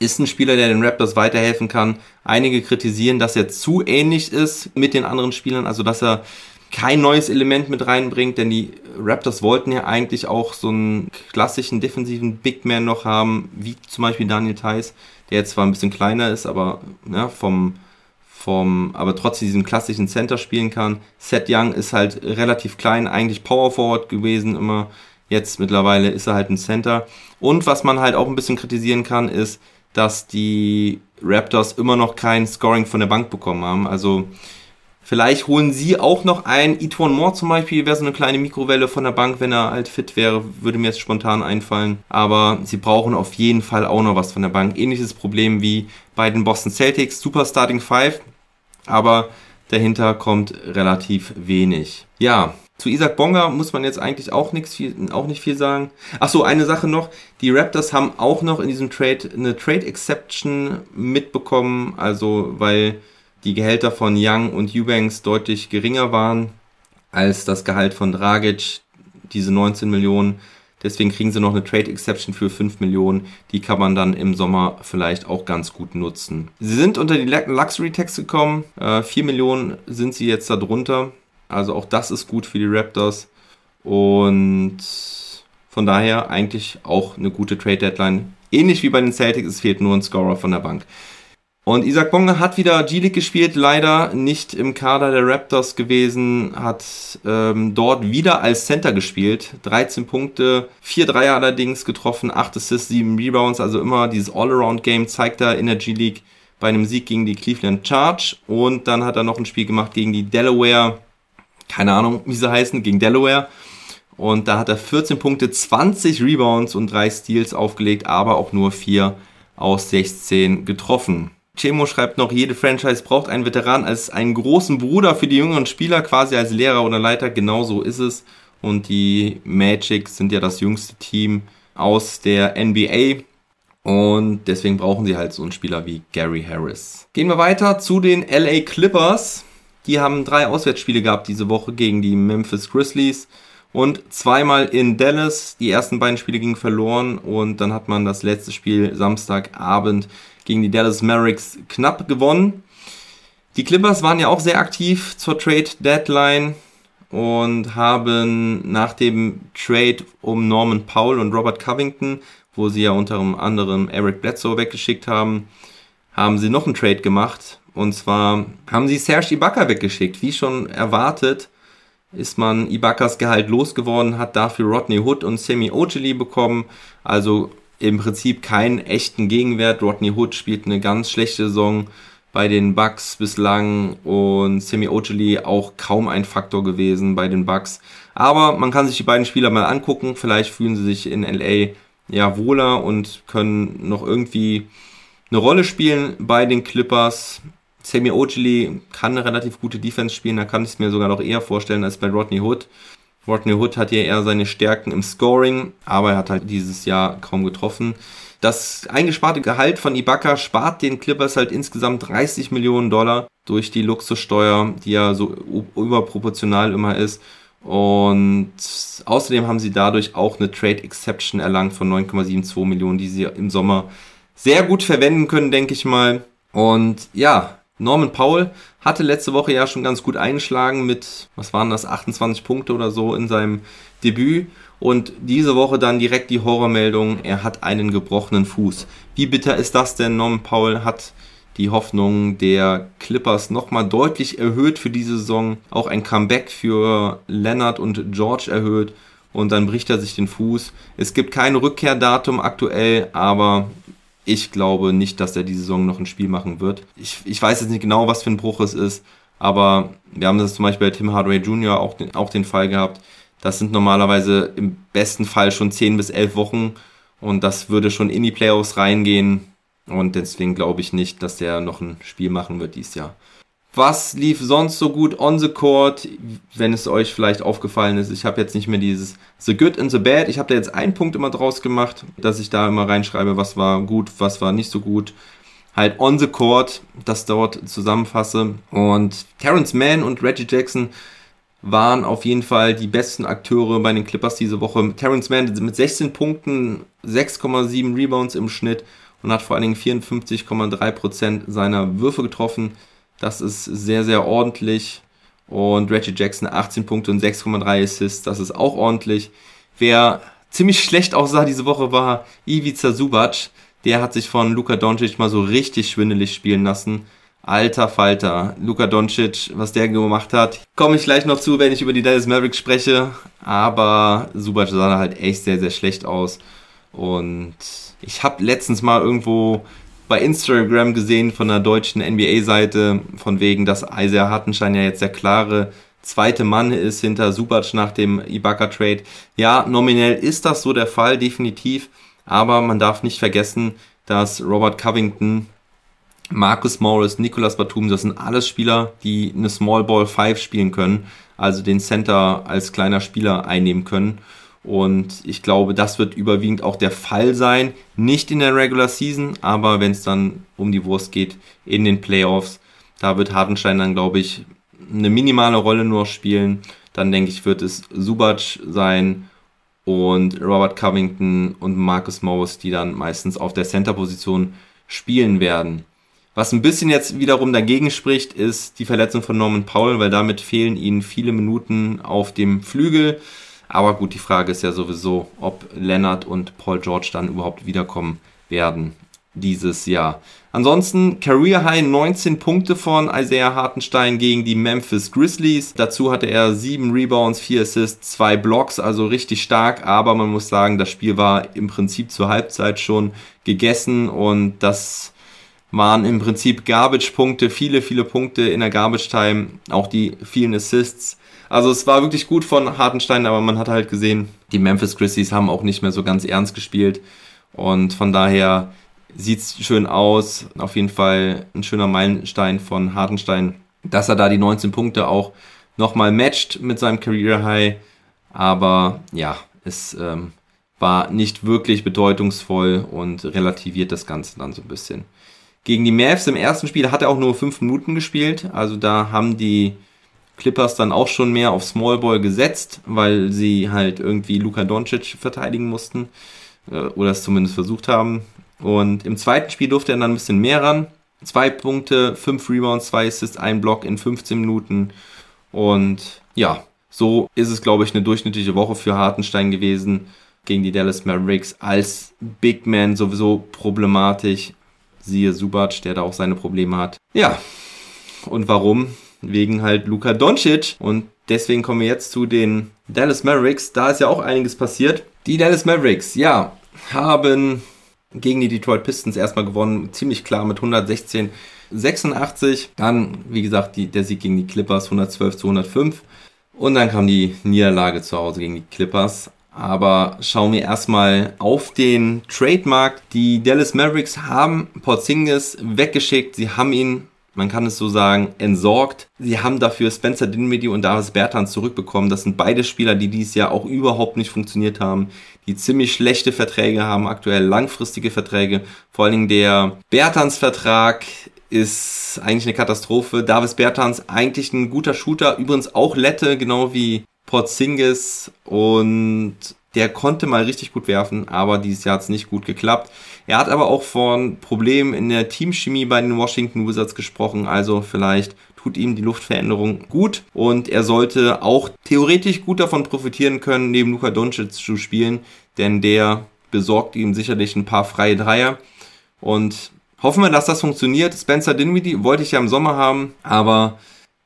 ist ein Spieler, der den Raptors weiterhelfen kann. Einige kritisieren, dass er zu ähnlich ist mit den anderen Spielern, also dass er kein neues Element mit reinbringt, denn die Raptors wollten ja eigentlich auch so einen klassischen defensiven Big Man noch haben, wie zum Beispiel Daniel Theiss, der jetzt zwar ein bisschen kleiner ist, aber ja, vom, vom, aber trotzdem diesen klassischen Center spielen kann. Seth Young ist halt relativ klein, eigentlich Power Forward gewesen immer. Jetzt mittlerweile ist er halt ein Center. Und was man halt auch ein bisschen kritisieren kann, ist, dass die Raptors immer noch kein Scoring von der Bank bekommen haben. Also vielleicht holen sie auch noch ein Etwan Moore zum Beispiel, wäre so eine kleine Mikrowelle von der Bank, wenn er halt fit wäre, würde mir jetzt spontan einfallen. Aber sie brauchen auf jeden Fall auch noch was von der Bank. Ähnliches Problem wie bei den Boston Celtics, Super Starting Five, aber dahinter kommt relativ wenig. Ja, zu Isaac Bonga muss man jetzt eigentlich auch, nichts viel, auch nicht viel sagen. Ach so, eine Sache noch. Die Raptors haben auch noch in diesem Trade eine Trade Exception mitbekommen. Also, weil die Gehälter von Young und Eubanks deutlich geringer waren als das Gehalt von Dragic, diese 19 Millionen. Deswegen kriegen sie noch eine Trade Exception für 5 Millionen. Die kann man dann im Sommer vielleicht auch ganz gut nutzen. Sie sind unter die Luxury Tax gekommen. Äh, 4 Millionen sind sie jetzt darunter. Also auch das ist gut für die Raptors. Und von daher eigentlich auch eine gute Trade Deadline. Ähnlich wie bei den Celtics, es fehlt nur ein Scorer von der Bank. Und Isaac Bonga hat wieder G-League gespielt, leider nicht im Kader der Raptors gewesen, hat ähm, dort wieder als Center gespielt. 13 Punkte, 4 Dreier allerdings getroffen, 8 Assists, 7 Rebounds, also immer dieses All-Around-Game zeigt er in der G-League bei einem Sieg gegen die Cleveland Charge. Und dann hat er noch ein Spiel gemacht gegen die Delaware keine Ahnung, wie sie heißen, gegen Delaware. Und da hat er 14 Punkte, 20 Rebounds und 3 Steals aufgelegt, aber auch nur 4 aus 16 getroffen. Chemo schreibt noch, jede Franchise braucht einen Veteran als einen großen Bruder für die jüngeren Spieler, quasi als Lehrer oder Leiter. Genau so ist es. Und die Magic sind ja das jüngste Team aus der NBA. Und deswegen brauchen sie halt so einen Spieler wie Gary Harris. Gehen wir weiter zu den LA Clippers. Die haben drei Auswärtsspiele gehabt diese Woche gegen die Memphis Grizzlies und zweimal in Dallas. Die ersten beiden Spiele gingen verloren und dann hat man das letzte Spiel Samstagabend gegen die Dallas Mavericks knapp gewonnen. Die Clippers waren ja auch sehr aktiv zur Trade Deadline und haben nach dem Trade um Norman Powell und Robert Covington, wo sie ja unter anderem Eric Bledsoe weggeschickt haben, haben sie noch einen Trade gemacht und zwar haben sie Serge Ibaka weggeschickt. Wie schon erwartet, ist man Ibakas Gehalt losgeworden, hat dafür Rodney Hood und Sammy Ogilvy bekommen. Also im Prinzip keinen echten Gegenwert. Rodney Hood spielt eine ganz schlechte Saison bei den Bucks bislang und Sammy Ogilvy auch kaum ein Faktor gewesen bei den Bucks. Aber man kann sich die beiden Spieler mal angucken. Vielleicht fühlen sie sich in LA ja wohler und können noch irgendwie eine Rolle spielen bei den Clippers. Sammy Ogilvy kann eine relativ gute Defense spielen, da kann ich es mir sogar noch eher vorstellen als bei Rodney Hood. Rodney Hood hat hier eher seine Stärken im Scoring, aber er hat halt dieses Jahr kaum getroffen. Das eingesparte Gehalt von Ibaka spart den Clippers halt insgesamt 30 Millionen Dollar durch die Luxussteuer, die ja so überproportional immer ist. Und außerdem haben sie dadurch auch eine Trade Exception erlangt von 9,72 Millionen, die sie im Sommer sehr gut verwenden können, denke ich mal. Und ja, Norman Powell hatte letzte Woche ja schon ganz gut eingeschlagen mit, was waren das, 28 Punkte oder so in seinem Debüt. Und diese Woche dann direkt die Horrormeldung, er hat einen gebrochenen Fuß. Wie bitter ist das denn? Norman Powell hat die Hoffnung der Clippers nochmal deutlich erhöht für diese Saison. Auch ein Comeback für Leonard und George erhöht. Und dann bricht er sich den Fuß. Es gibt kein Rückkehrdatum aktuell, aber ich glaube nicht, dass er die Saison noch ein Spiel machen wird. Ich, ich weiß jetzt nicht genau, was für ein Bruch es ist, aber wir haben das zum Beispiel bei Tim Hardaway Jr. auch den, auch den Fall gehabt. Das sind normalerweise im besten Fall schon 10 bis 11 Wochen und das würde schon in die Playoffs reingehen. Und deswegen glaube ich nicht, dass der noch ein Spiel machen wird dieses Jahr. Was lief sonst so gut on the court, wenn es euch vielleicht aufgefallen ist? Ich habe jetzt nicht mehr dieses The Good and the Bad. Ich habe da jetzt einen Punkt immer draus gemacht, dass ich da immer reinschreibe, was war gut, was war nicht so gut. Halt on the court, das dort zusammenfasse. Und Terrence Mann und Reggie Jackson waren auf jeden Fall die besten Akteure bei den Clippers diese Woche. Terrence Mann mit 16 Punkten, 6,7 Rebounds im Schnitt und hat vor allen Dingen 54,3% seiner Würfe getroffen. Das ist sehr, sehr ordentlich. Und Reggie Jackson 18 Punkte und 6,3 Assists, das ist auch ordentlich. Wer ziemlich schlecht aussah diese Woche war Ivica Subac. Der hat sich von Luka Doncic mal so richtig schwindelig spielen lassen. Alter Falter, Luka Doncic, was der gemacht hat, komme ich gleich noch zu, wenn ich über die Dallas Mavericks spreche. Aber Subac sah halt echt sehr, sehr schlecht aus. Und ich habe letztens mal irgendwo bei Instagram gesehen von der deutschen NBA-Seite, von wegen, dass Isaiah Hartenstein ja jetzt der klare zweite Mann ist hinter Subac nach dem Ibaka-Trade. Ja, nominell ist das so der Fall, definitiv. Aber man darf nicht vergessen, dass Robert Covington, Marcus Morris, Nicolas Batum, das sind alles Spieler, die eine Small Ball 5 spielen können, also den Center als kleiner Spieler einnehmen können. Und ich glaube, das wird überwiegend auch der Fall sein. Nicht in der Regular Season, aber wenn es dann um die Wurst geht, in den Playoffs, da wird Hartenstein dann, glaube ich, eine minimale Rolle nur spielen. Dann denke ich, wird es Subac sein und Robert Covington und Marcus Morris, die dann meistens auf der Center-Position spielen werden. Was ein bisschen jetzt wiederum dagegen spricht, ist die Verletzung von Norman Powell, weil damit fehlen ihnen viele Minuten auf dem Flügel. Aber gut, die Frage ist ja sowieso, ob Leonard und Paul George dann überhaupt wiederkommen werden dieses Jahr. Ansonsten Career High 19 Punkte von Isaiah Hartenstein gegen die Memphis Grizzlies. Dazu hatte er 7 Rebounds, 4 Assists, 2 Blocks, also richtig stark. Aber man muss sagen, das Spiel war im Prinzip zur Halbzeit schon gegessen und das waren im Prinzip Garbage-Punkte, viele, viele Punkte in der Garbage-Time, auch die vielen Assists. Also es war wirklich gut von Hartenstein, aber man hat halt gesehen, die Memphis Grizzlies haben auch nicht mehr so ganz ernst gespielt. Und von daher sieht es schön aus. Auf jeden Fall ein schöner Meilenstein von Hartenstein, dass er da die 19 Punkte auch nochmal matcht mit seinem Career High. Aber ja, es ähm, war nicht wirklich bedeutungsvoll und relativiert das Ganze dann so ein bisschen. Gegen die Mavs im ersten Spiel hat er auch nur 5 Minuten gespielt. Also da haben die Clippers dann auch schon mehr auf Small Ball gesetzt, weil sie halt irgendwie Luka Doncic verteidigen mussten äh, oder es zumindest versucht haben. Und im zweiten Spiel durfte er dann ein bisschen mehr ran. Zwei Punkte, fünf Rebounds, zwei Assists, ein Block in 15 Minuten. Und ja, so ist es, glaube ich, eine durchschnittliche Woche für Hartenstein gewesen gegen die Dallas Mavericks. Als Big Man sowieso problematisch. Siehe Subac, der da auch seine Probleme hat. Ja, und warum? Wegen halt Luka Doncic. Und deswegen kommen wir jetzt zu den Dallas Mavericks. Da ist ja auch einiges passiert. Die Dallas Mavericks, ja, haben gegen die Detroit Pistons erstmal gewonnen, ziemlich klar mit 116 86. Dann, wie gesagt, die, der Sieg gegen die Clippers 112 zu 105. Und dann kam die Niederlage zu Hause gegen die Clippers. Aber schauen wir erstmal auf den Trademark. Die Dallas Mavericks haben Porzingis weggeschickt. Sie haben ihn man kann es so sagen, entsorgt. Sie haben dafür Spencer Dinwiddie und Davis Bertans zurückbekommen. Das sind beide Spieler, die dieses Jahr auch überhaupt nicht funktioniert haben, die ziemlich schlechte Verträge haben, aktuell langfristige Verträge. Vor allen Dingen der Bertans Vertrag ist eigentlich eine Katastrophe. Davis Bertans eigentlich ein guter Shooter, übrigens auch Lette, genau wie Porzingis und der konnte mal richtig gut werfen, aber dieses Jahr hat es nicht gut geklappt. Er hat aber auch von Problemen in der Teamchemie bei den Washington Wizards gesprochen, also vielleicht tut ihm die Luftveränderung gut und er sollte auch theoretisch gut davon profitieren können, neben Luka Doncic zu spielen, denn der besorgt ihm sicherlich ein paar freie Dreier und hoffen wir, dass das funktioniert. Spencer Dinwiddie wollte ich ja im Sommer haben, aber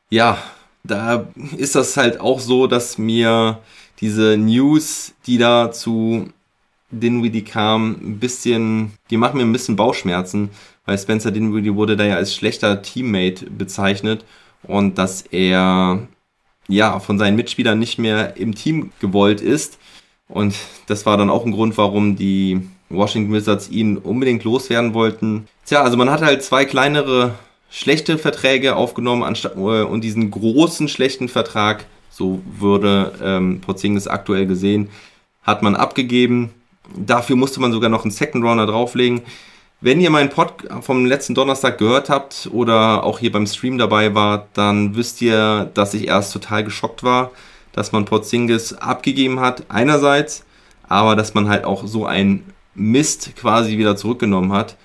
ja, da ist das halt auch so, dass mir diese News, die da zu Dinwiddie kam, ein bisschen, die machen mir ein bisschen Bauchschmerzen, weil Spencer Dinwiddie wurde da ja als schlechter Teammate bezeichnet und dass er ja von seinen Mitspielern nicht mehr im Team gewollt ist. Und das war dann auch ein Grund, warum die Washington Wizards ihn unbedingt loswerden wollten. Tja, also man hat halt zwei kleinere schlechte Verträge aufgenommen anstatt, äh, und diesen großen schlechten Vertrag, so würde ähm, Porzingis aktuell gesehen, hat man abgegeben. Dafür musste man sogar noch einen Second Runner drauflegen. Wenn ihr meinen Pod vom letzten Donnerstag gehört habt oder auch hier beim Stream dabei wart, dann wisst ihr, dass ich erst total geschockt war, dass man Porzingis abgegeben hat, einerseits, aber dass man halt auch so einen Mist quasi wieder zurückgenommen hat.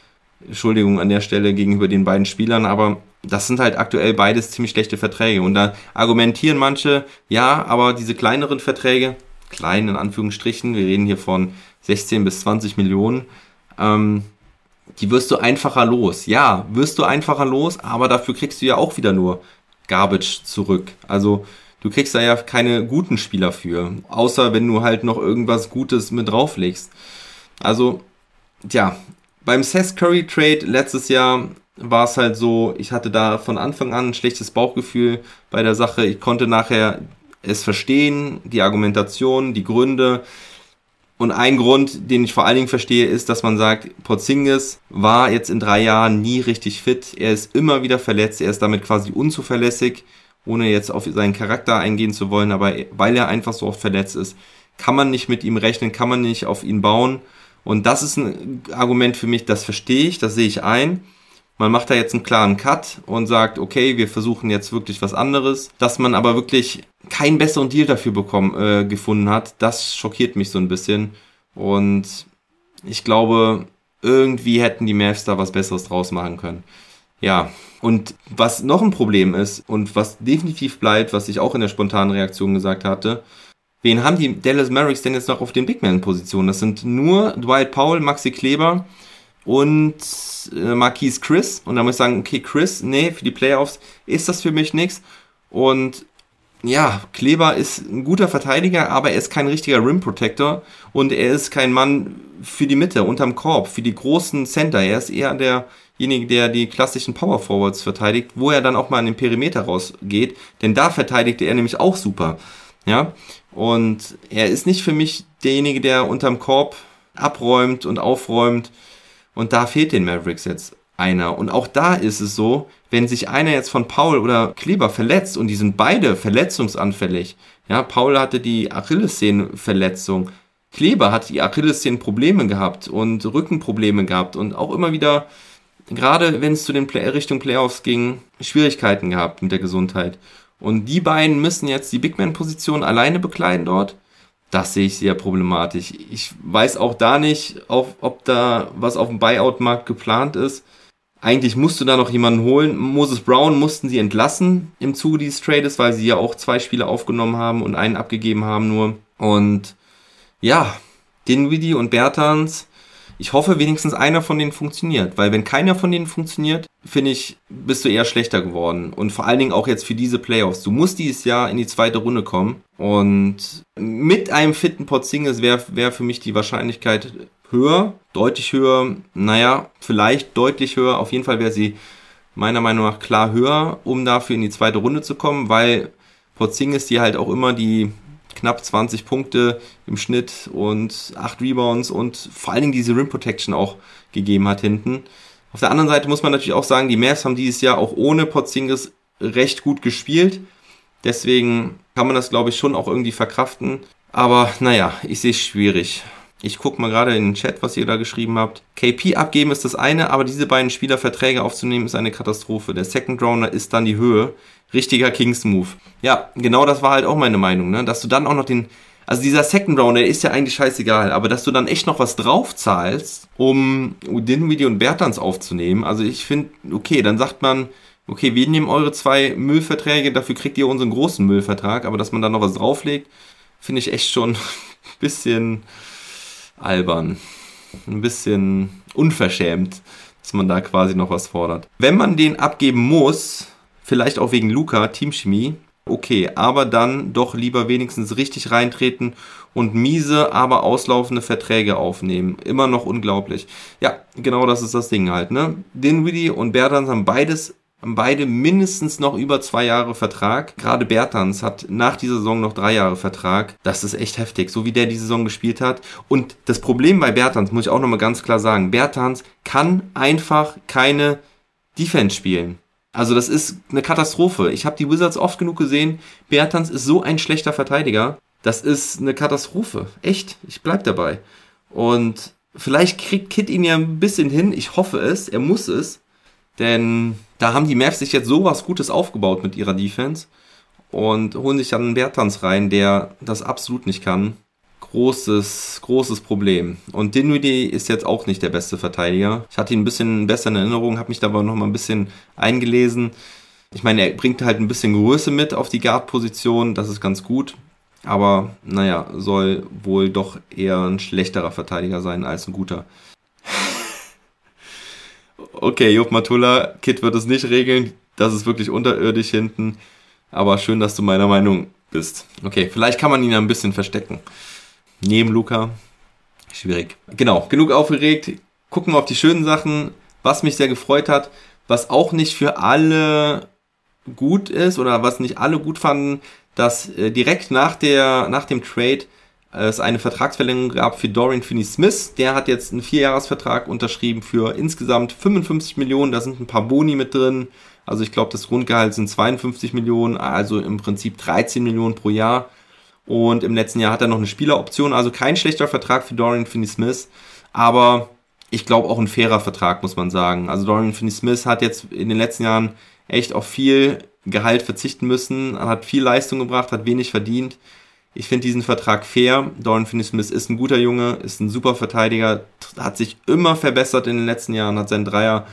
Entschuldigung an der Stelle gegenüber den beiden Spielern, aber das sind halt aktuell beides ziemlich schlechte Verträge. Und da argumentieren manche, ja, aber diese kleineren Verträge, klein in Anführungsstrichen, wir reden hier von 16 bis 20 Millionen, ähm, die wirst du einfacher los. Ja, wirst du einfacher los, aber dafür kriegst du ja auch wieder nur Garbage zurück. Also du kriegst da ja keine guten Spieler für, außer wenn du halt noch irgendwas Gutes mit drauflegst. Also, ja, beim Seth Curry Trade letztes Jahr war es halt so, ich hatte da von Anfang an ein schlechtes Bauchgefühl bei der Sache. Ich konnte nachher es verstehen, die Argumentation, die Gründe. Und ein Grund, den ich vor allen Dingen verstehe, ist, dass man sagt, Porzingis war jetzt in drei Jahren nie richtig fit. Er ist immer wieder verletzt. Er ist damit quasi unzuverlässig, ohne jetzt auf seinen Charakter eingehen zu wollen. Aber weil er einfach so oft verletzt ist, kann man nicht mit ihm rechnen, kann man nicht auf ihn bauen. Und das ist ein Argument für mich, das verstehe ich, das sehe ich ein. Man macht da jetzt einen klaren Cut und sagt, okay, wir versuchen jetzt wirklich was anderes. Dass man aber wirklich keinen besseren Deal dafür bekommen, äh, gefunden hat, das schockiert mich so ein bisschen. Und ich glaube, irgendwie hätten die Mavs da was Besseres draus machen können. Ja, und was noch ein Problem ist und was definitiv bleibt, was ich auch in der spontanen Reaktion gesagt hatte, wen haben die Dallas Mavericks denn jetzt noch auf den Big Man-Positionen? Das sind nur Dwight Powell, Maxi Kleber und äh, Marquise Chris. Und da muss ich sagen, okay, Chris, nee, für die Playoffs ist das für mich nichts. Und ja, Kleber ist ein guter Verteidiger, aber er ist kein richtiger Rim Protector und er ist kein Mann für die Mitte, unterm Korb, für die großen Center. Er ist eher derjenige, der die klassischen Power Forwards verteidigt, wo er dann auch mal an den Perimeter rausgeht, denn da verteidigte er nämlich auch super. Ja, und er ist nicht für mich derjenige, der unterm Korb abräumt und aufräumt. Und da fehlt den Mavericks jetzt einer. Und auch da ist es so, wenn sich einer jetzt von Paul oder Kleber verletzt und die sind beide verletzungsanfällig. Ja, Paul hatte die Achillessehnenverletzung. Kleber hat die Achillessehnenprobleme gehabt und Rückenprobleme gehabt und auch immer wieder, gerade wenn es zu den Play Richtung Playoffs ging, Schwierigkeiten gehabt mit der Gesundheit. Und die beiden müssen jetzt die Big Man-Position alleine bekleiden dort. Das sehe ich sehr problematisch. Ich weiß auch da nicht, ob da was auf dem Buyout-Markt geplant ist. Eigentlich musst du da noch jemanden holen. Moses Brown mussten sie entlassen im Zuge dieses Trades, weil sie ja auch zwei Spiele aufgenommen haben und einen abgegeben haben nur. Und ja, Dinwiddie und Bertans ich hoffe wenigstens einer von denen funktioniert, weil wenn keiner von denen funktioniert, finde ich, bist du eher schlechter geworden. Und vor allen Dingen auch jetzt für diese Playoffs. Du musst dieses Jahr in die zweite Runde kommen. Und mit einem fitten Porzingis wäre wär für mich die Wahrscheinlichkeit höher, deutlich höher. Naja, vielleicht deutlich höher. Auf jeden Fall wäre sie meiner Meinung nach klar höher, um dafür in die zweite Runde zu kommen, weil Porzingis dir halt auch immer die knapp 20 Punkte im Schnitt und 8 Rebounds und vor allen Dingen diese Rim Protection auch gegeben hat hinten. Auf der anderen Seite muss man natürlich auch sagen, die Mavs haben dieses Jahr auch ohne Porzingis recht gut gespielt. Deswegen kann man das, glaube ich, schon auch irgendwie verkraften. Aber naja, ich sehe es schwierig. Ich gucke mal gerade in den Chat, was ihr da geschrieben habt. KP abgeben ist das eine, aber diese beiden Spieler Verträge aufzunehmen ist eine Katastrophe. Der Second Rounder ist dann die Höhe. Richtiger Kings-Move. Ja, genau das war halt auch meine Meinung, ne? Dass du dann auch noch den. Also dieser Second Rounder ist ja eigentlich scheißegal, aber dass du dann echt noch was drauf zahlst, um Dinwiddie und Bertans aufzunehmen. Also ich finde, okay, dann sagt man, okay, wir nehmen eure zwei Müllverträge, dafür kriegt ihr unseren großen Müllvertrag, aber dass man dann noch was drauflegt, finde ich echt schon ein bisschen albern. Ein bisschen unverschämt, dass man da quasi noch was fordert. Wenn man den abgeben muss, vielleicht auch wegen Luca, Teamchemie, okay, aber dann doch lieber wenigstens richtig reintreten und miese, aber auslaufende Verträge aufnehmen. Immer noch unglaublich. Ja, genau das ist das Ding halt, ne? Dinwiddie und Bertans haben beides haben beide mindestens noch über zwei Jahre Vertrag. Gerade Bertans hat nach dieser Saison noch drei Jahre Vertrag. Das ist echt heftig, so wie der die Saison gespielt hat. Und das Problem bei Bertans, muss ich auch nochmal ganz klar sagen, Bertans kann einfach keine Defense spielen. Also das ist eine Katastrophe. Ich habe die Wizards oft genug gesehen. Bertans ist so ein schlechter Verteidiger. Das ist eine Katastrophe. Echt. Ich bleib dabei. Und vielleicht kriegt Kit ihn ja ein bisschen hin. Ich hoffe es. Er muss es. Denn da haben die Mavs sich jetzt sowas Gutes aufgebaut mit ihrer Defense. Und holen sich dann einen Bertans rein, der das absolut nicht kann. großes, großes Problem. Und Dinwiddie ist jetzt auch nicht der beste Verteidiger. Ich hatte ihn ein bisschen besser in Erinnerung, habe mich da aber noch mal ein bisschen eingelesen. Ich meine, er bringt halt ein bisschen Größe mit auf die Guard-Position, das ist ganz gut. Aber naja, soll wohl doch eher ein schlechterer Verteidiger sein als ein guter. Okay, Job Matula, Kit wird es nicht regeln. Das ist wirklich unterirdisch hinten. Aber schön, dass du meiner Meinung bist. Okay, vielleicht kann man ihn ein bisschen verstecken. Neben Luca. Schwierig. Genau, genug aufgeregt. Gucken wir auf die schönen Sachen. Was mich sehr gefreut hat, was auch nicht für alle gut ist oder was nicht alle gut fanden, dass äh, direkt nach, der, nach dem Trade es eine Vertragsverlängerung gab für Dorian Finney-Smith. Der hat jetzt einen Vierjahresvertrag unterschrieben für insgesamt 55 Millionen. Da sind ein paar Boni mit drin. Also ich glaube, das Grundgehalt sind 52 Millionen, also im Prinzip 13 Millionen pro Jahr. Und im letzten Jahr hat er noch eine Spieleroption. Also kein schlechter Vertrag für Dorian Finney-Smith. Aber ich glaube auch ein fairer Vertrag, muss man sagen. Also Dorian Finney-Smith hat jetzt in den letzten Jahren echt auf viel Gehalt verzichten müssen, hat viel Leistung gebracht, hat wenig verdient. Ich finde diesen Vertrag fair. Dorian Finney-Smith ist ein guter Junge, ist ein super Verteidiger, hat sich immer verbessert in den letzten Jahren, hat seinen Dreier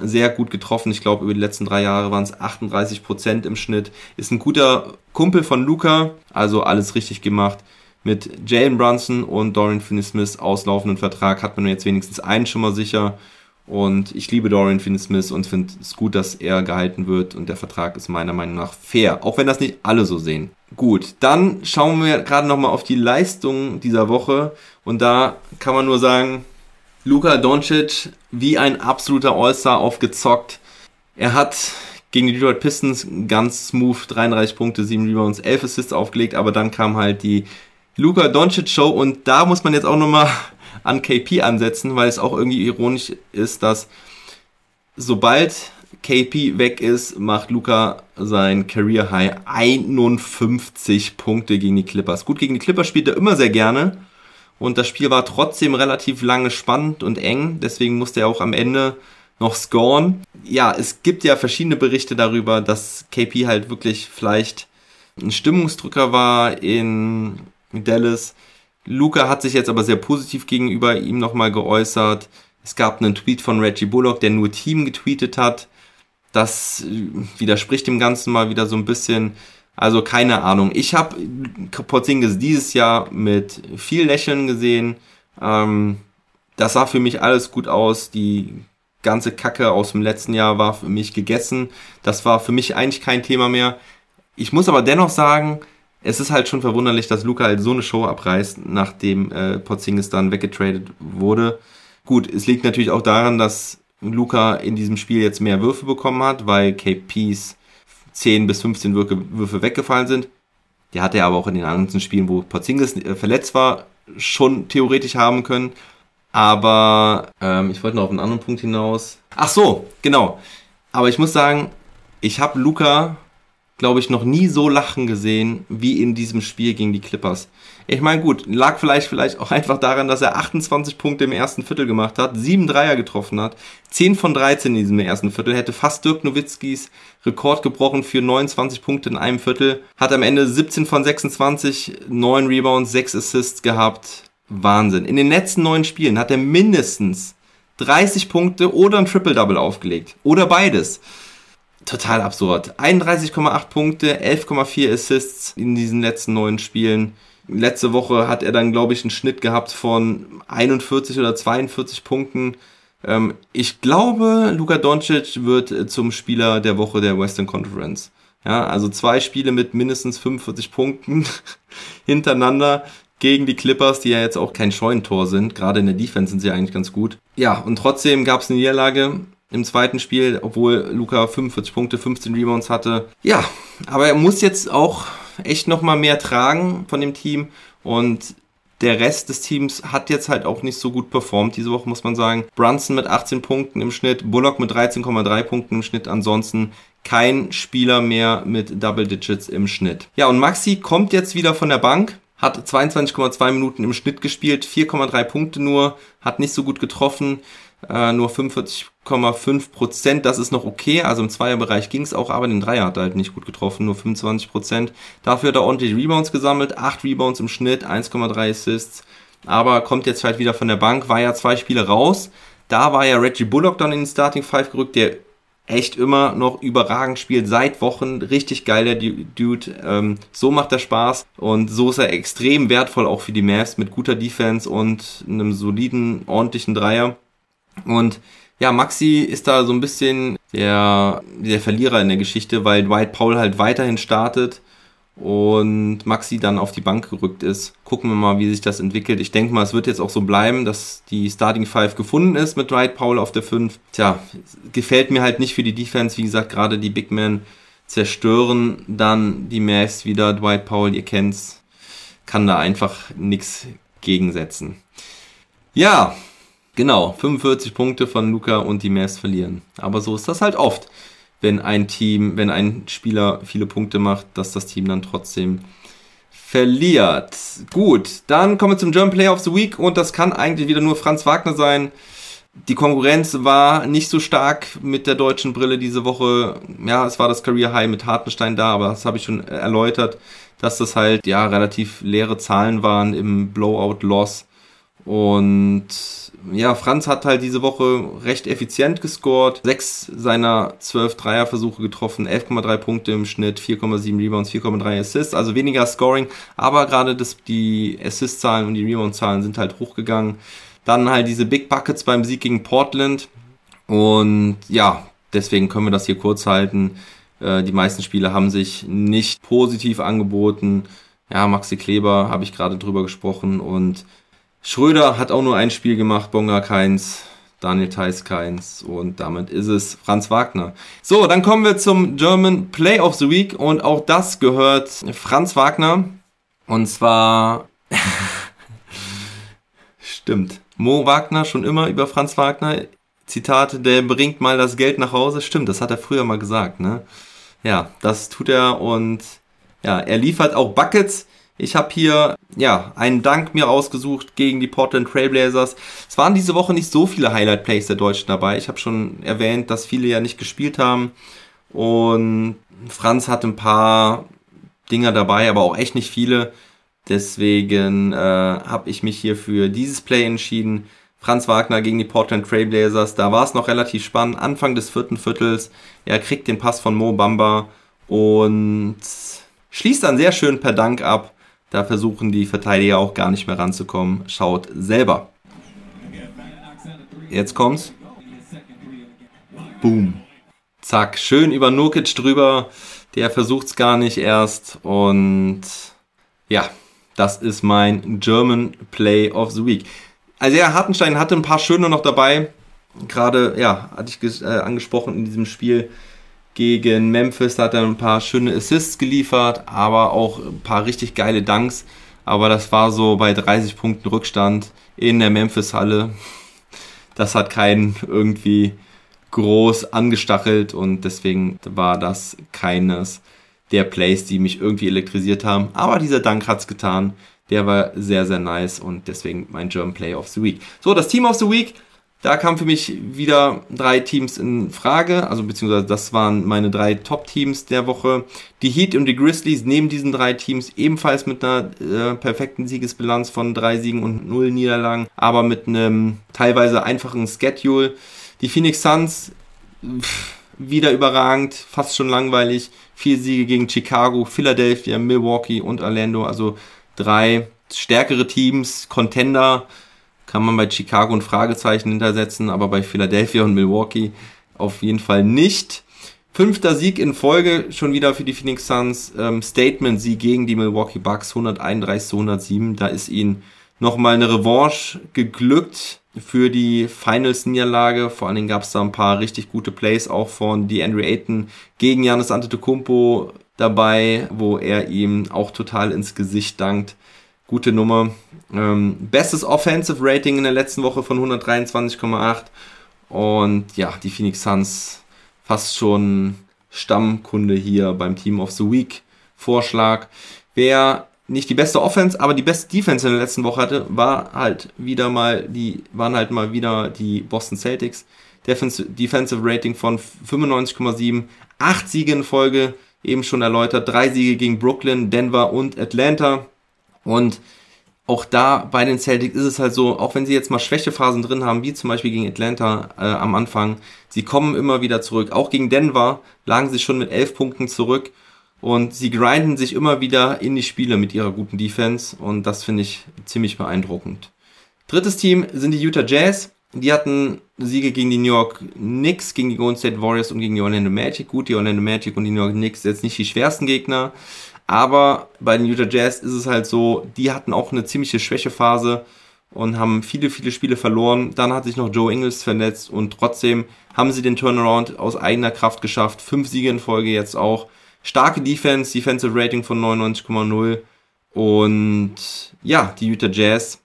sehr gut getroffen. Ich glaube, über die letzten drei Jahre waren es 38 Prozent im Schnitt. Ist ein guter Kumpel von Luca, also alles richtig gemacht. Mit Jalen Brunson und Dorian Finney-Smith auslaufenden Vertrag hat man jetzt wenigstens einen schon mal sicher. Und ich liebe Dorian Finney-Smith und finde es gut, dass er gehalten wird. Und der Vertrag ist meiner Meinung nach fair, auch wenn das nicht alle so sehen. Gut, dann schauen wir gerade nochmal auf die Leistung dieser Woche. Und da kann man nur sagen, Luka Doncic wie ein absoluter All-Star aufgezockt. Er hat gegen die Detroit Pistons ganz smooth 33 Punkte, 7 Rebounds, 11 Assists aufgelegt, aber dann kam halt die Luka Doncic Show und da muss man jetzt auch nochmal an KP ansetzen, weil es auch irgendwie ironisch ist, dass sobald KP weg ist, macht Luca sein Career High 51 Punkte gegen die Clippers. Gut, gegen die Clippers spielt er immer sehr gerne und das Spiel war trotzdem relativ lange spannend und eng, deswegen musste er auch am Ende noch scoren. Ja, es gibt ja verschiedene Berichte darüber, dass KP halt wirklich vielleicht ein Stimmungsdrücker war in Dallas Luca hat sich jetzt aber sehr positiv gegenüber ihm nochmal geäußert. Es gab einen Tweet von Reggie Bullock, der nur Team getweetet hat. Das äh, widerspricht dem Ganzen mal wieder so ein bisschen. Also keine Ahnung. Ich habe Porzingis dieses Jahr mit viel Lächeln gesehen. Ähm, das sah für mich alles gut aus. Die ganze Kacke aus dem letzten Jahr war für mich gegessen. Das war für mich eigentlich kein Thema mehr. Ich muss aber dennoch sagen, es ist halt schon verwunderlich, dass Luca halt so eine Show abreißt, nachdem äh, Porzingis dann weggetradet wurde. Gut, es liegt natürlich auch daran, dass Luca in diesem Spiel jetzt mehr Würfe bekommen hat, weil KPs 10 bis 15 Würfe, weggefallen sind. Die hatte er aber auch in den anderen Spielen, wo Porzingis äh, verletzt war, schon theoretisch haben können. Aber ähm, ich wollte noch auf einen anderen Punkt hinaus. Ach so, genau. Aber ich muss sagen, ich habe Luca glaube ich, noch nie so lachen gesehen wie in diesem Spiel gegen die Clippers. Ich meine, gut, lag vielleicht, vielleicht auch einfach daran, dass er 28 Punkte im ersten Viertel gemacht hat, 7 Dreier getroffen hat, 10 von 13 in diesem ersten Viertel, hätte fast Dirk Nowitzkis Rekord gebrochen für 29 Punkte in einem Viertel, hat am Ende 17 von 26, 9 Rebounds, 6 Assists gehabt. Wahnsinn. In den letzten 9 Spielen hat er mindestens 30 Punkte oder ein Triple-Double aufgelegt. Oder beides total absurd. 31,8 Punkte, 11,4 Assists in diesen letzten neun Spielen. Letzte Woche hat er dann, glaube ich, einen Schnitt gehabt von 41 oder 42 Punkten. Ähm, ich glaube, Luka Doncic wird zum Spieler der Woche der Western Conference. Ja, also zwei Spiele mit mindestens 45 Punkten hintereinander gegen die Clippers, die ja jetzt auch kein Scheunentor sind. Gerade in der Defense sind sie eigentlich ganz gut. Ja, und trotzdem gab es eine Niederlage im zweiten Spiel, obwohl Luca 45 Punkte, 15 Rebounds hatte. Ja, aber er muss jetzt auch echt nochmal mehr tragen von dem Team und der Rest des Teams hat jetzt halt auch nicht so gut performt diese Woche, muss man sagen. Brunson mit 18 Punkten im Schnitt, Bullock mit 13,3 Punkten im Schnitt, ansonsten kein Spieler mehr mit Double Digits im Schnitt. Ja, und Maxi kommt jetzt wieder von der Bank, hat 22,2 Minuten im Schnitt gespielt, 4,3 Punkte nur, hat nicht so gut getroffen, äh, nur 45 5,5 Prozent, das ist noch okay. Also im Zweierbereich ging es auch, aber den Dreier hat er halt nicht gut getroffen, nur 25 Prozent. Dafür hat er ordentlich Rebounds gesammelt, 8 Rebounds im Schnitt, 1,3 Assists. Aber kommt jetzt halt wieder von der Bank, war ja zwei Spiele raus. Da war ja Reggie Bullock dann in den Starting Five gerückt, der echt immer noch überragend spielt, seit Wochen. Richtig geil, der Dude. Ähm, so macht er Spaß und so ist er extrem wertvoll auch für die Mavs mit guter Defense und einem soliden, ordentlichen Dreier. Und ja, Maxi ist da so ein bisschen der, der Verlierer in der Geschichte, weil Dwight Powell halt weiterhin startet und Maxi dann auf die Bank gerückt ist. Gucken wir mal, wie sich das entwickelt. Ich denke mal, es wird jetzt auch so bleiben, dass die Starting Five gefunden ist mit Dwight Powell auf der 5. Tja, gefällt mir halt nicht für die Defense. Wie gesagt, gerade die Big Men zerstören dann die Mavs wieder. Dwight Powell, ihr kennt's, kann da einfach nichts gegensetzen. Ja, Genau, 45 Punkte von Luca und die Mavs verlieren. Aber so ist das halt oft, wenn ein Team, wenn ein Spieler viele Punkte macht, dass das Team dann trotzdem verliert. Gut, dann kommen wir zum German Player of the Week und das kann eigentlich wieder nur Franz Wagner sein. Die Konkurrenz war nicht so stark mit der deutschen Brille diese Woche. Ja, es war das Career High mit Hartenstein da, aber das habe ich schon erläutert, dass das halt ja relativ leere Zahlen waren im Blowout Loss. Und ja, Franz hat halt diese Woche recht effizient gescored. Sechs seiner zwölf Dreierversuche getroffen, 11,3 Punkte im Schnitt, 4,7 Rebounds, 4,3 Assists, also weniger Scoring, aber gerade das, die Assist-Zahlen und die Rebound-Zahlen sind halt hochgegangen. Dann halt diese Big Buckets beim Sieg gegen Portland. Und ja, deswegen können wir das hier kurz halten. Äh, die meisten Spiele haben sich nicht positiv angeboten. Ja, Maxi Kleber habe ich gerade drüber gesprochen und Schröder hat auch nur ein Spiel gemacht, Bonga keins, Daniel Theiss keins und damit ist es Franz Wagner. So, dann kommen wir zum German Play of the Week und auch das gehört Franz Wagner und zwar stimmt. Mo Wagner schon immer über Franz Wagner. Zitate, der bringt mal das Geld nach Hause. Stimmt, das hat er früher mal gesagt, ne? Ja, das tut er und ja, er liefert auch Buckets. Ich habe hier ja einen Dank mir ausgesucht gegen die Portland Trailblazers. Es waren diese Woche nicht so viele Highlight Plays der Deutschen dabei. Ich habe schon erwähnt, dass viele ja nicht gespielt haben und Franz hat ein paar Dinger dabei, aber auch echt nicht viele. Deswegen äh, habe ich mich hier für dieses Play entschieden. Franz Wagner gegen die Portland Trailblazers. Da war es noch relativ spannend. Anfang des vierten Viertels. Er kriegt den Pass von Mo Bamba und schließt dann sehr schön per Dank ab. Da versuchen die Verteidiger auch gar nicht mehr ranzukommen. Schaut selber. Jetzt kommt's. Boom. Zack, schön über Nurkic drüber. Der versucht's gar nicht erst. Und ja, das ist mein German Play of the Week. Also ja, Hartenstein hatte ein paar schöne noch dabei. Gerade, ja, hatte ich äh, angesprochen in diesem Spiel gegen Memphis hat er ein paar schöne Assists geliefert, aber auch ein paar richtig geile Dunks. Aber das war so bei 30 Punkten Rückstand in der Memphis-Halle. Das hat keinen irgendwie groß angestachelt und deswegen war das keines der Plays, die mich irgendwie elektrisiert haben. Aber dieser Dank hat's getan. Der war sehr, sehr nice und deswegen mein German Play of the Week. So, das Team of the Week da kamen für mich wieder drei Teams in Frage, also beziehungsweise das waren meine drei Top-Teams der Woche. Die Heat und die Grizzlies neben diesen drei Teams ebenfalls mit einer äh, perfekten Siegesbilanz von drei Siegen und null Niederlagen, aber mit einem teilweise einfachen Schedule. Die Phoenix Suns pff, wieder überragend, fast schon langweilig. Vier Siege gegen Chicago, Philadelphia, Milwaukee und Orlando, also drei stärkere Teams, Contender kann man bei Chicago ein Fragezeichen hintersetzen, aber bei Philadelphia und Milwaukee auf jeden Fall nicht. Fünfter Sieg in Folge schon wieder für die Phoenix Suns. Ähm, Statement-Sieg gegen die Milwaukee Bucks 131 zu 107. Da ist ihnen nochmal eine Revanche geglückt für die Finals-Niederlage. Vor allen Dingen gab es da ein paar richtig gute Plays auch von DeAndre Ayton gegen Janis Antetokounmpo dabei, wo er ihm auch total ins Gesicht dankt gute Nummer. Ähm, bestes Offensive Rating in der letzten Woche von 123,8. Und ja, die Phoenix Suns fast schon Stammkunde hier beim Team of the Week Vorschlag. Wer nicht die beste Offense, aber die beste Defense in der letzten Woche hatte, war halt wieder mal die, waren halt mal wieder die Boston Celtics. Defensive Rating von 95,7, 8 Siege in Folge, eben schon erläutert, 3 Siege gegen Brooklyn, Denver und Atlanta. Und auch da bei den Celtics ist es halt so, auch wenn sie jetzt mal Schwächephasen drin haben, wie zum Beispiel gegen Atlanta äh, am Anfang, sie kommen immer wieder zurück. Auch gegen Denver lagen sie schon mit 11 Punkten zurück und sie grinden sich immer wieder in die Spiele mit ihrer guten Defense und das finde ich ziemlich beeindruckend. Drittes Team sind die Utah Jazz. Die hatten Siege gegen die New York Knicks, gegen die Golden State Warriors und gegen die Orlando Magic. Gut, die Orlando Magic und die New York Knicks sind jetzt nicht die schwersten Gegner. Aber bei den Utah Jazz ist es halt so, die hatten auch eine ziemliche Schwächephase und haben viele, viele Spiele verloren. Dann hat sich noch Joe Ingles verletzt und trotzdem haben sie den Turnaround aus eigener Kraft geschafft. Fünf Siege in Folge jetzt auch. Starke Defense, Defensive Rating von 99,0. Und ja, die Utah Jazz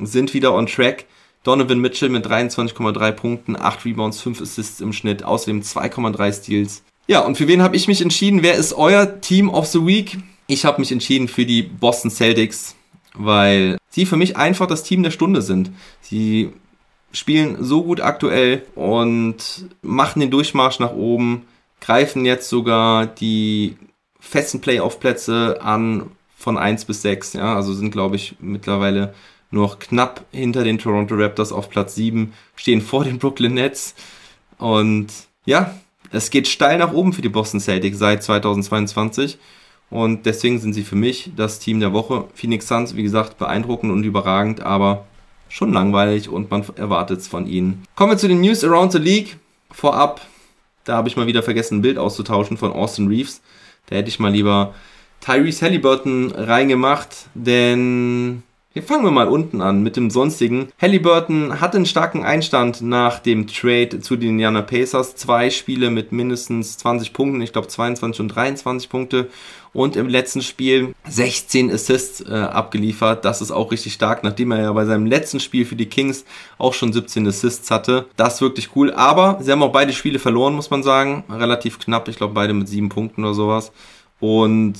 sind wieder on track. Donovan Mitchell mit 23,3 Punkten, 8 Rebounds, 5 Assists im Schnitt, außerdem 2,3 Steals. Ja, und für wen habe ich mich entschieden? Wer ist euer Team of the Week? Ich habe mich entschieden für die Boston Celtics, weil sie für mich einfach das Team der Stunde sind. Sie spielen so gut aktuell und machen den Durchmarsch nach oben, greifen jetzt sogar die festen Playoff-Plätze an von 1 bis 6. Ja, also sind, glaube ich, mittlerweile noch knapp hinter den Toronto Raptors auf Platz 7, stehen vor den Brooklyn Nets. Und ja, es geht steil nach oben für die Boston Celtics seit 2022. Und deswegen sind sie für mich das Team der Woche. Phoenix Suns, wie gesagt, beeindruckend und überragend, aber schon langweilig und man erwartet es von ihnen. Kommen wir zu den News around the League. Vorab, da habe ich mal wieder vergessen, ein Bild auszutauschen von Austin Reeves. Da hätte ich mal lieber Tyrese Halliburton reingemacht, denn hier fangen wir mal unten an mit dem sonstigen. Halliburton hat einen starken Einstand nach dem Trade zu den Indiana Pacers. Zwei Spiele mit mindestens 20 Punkten, ich glaube 22 und 23 Punkte. Und im letzten Spiel 16 Assists äh, abgeliefert. Das ist auch richtig stark, nachdem er ja bei seinem letzten Spiel für die Kings auch schon 17 Assists hatte. Das ist wirklich cool. Aber sie haben auch beide Spiele verloren, muss man sagen. Relativ knapp, ich glaube beide mit 7 Punkten oder sowas. Und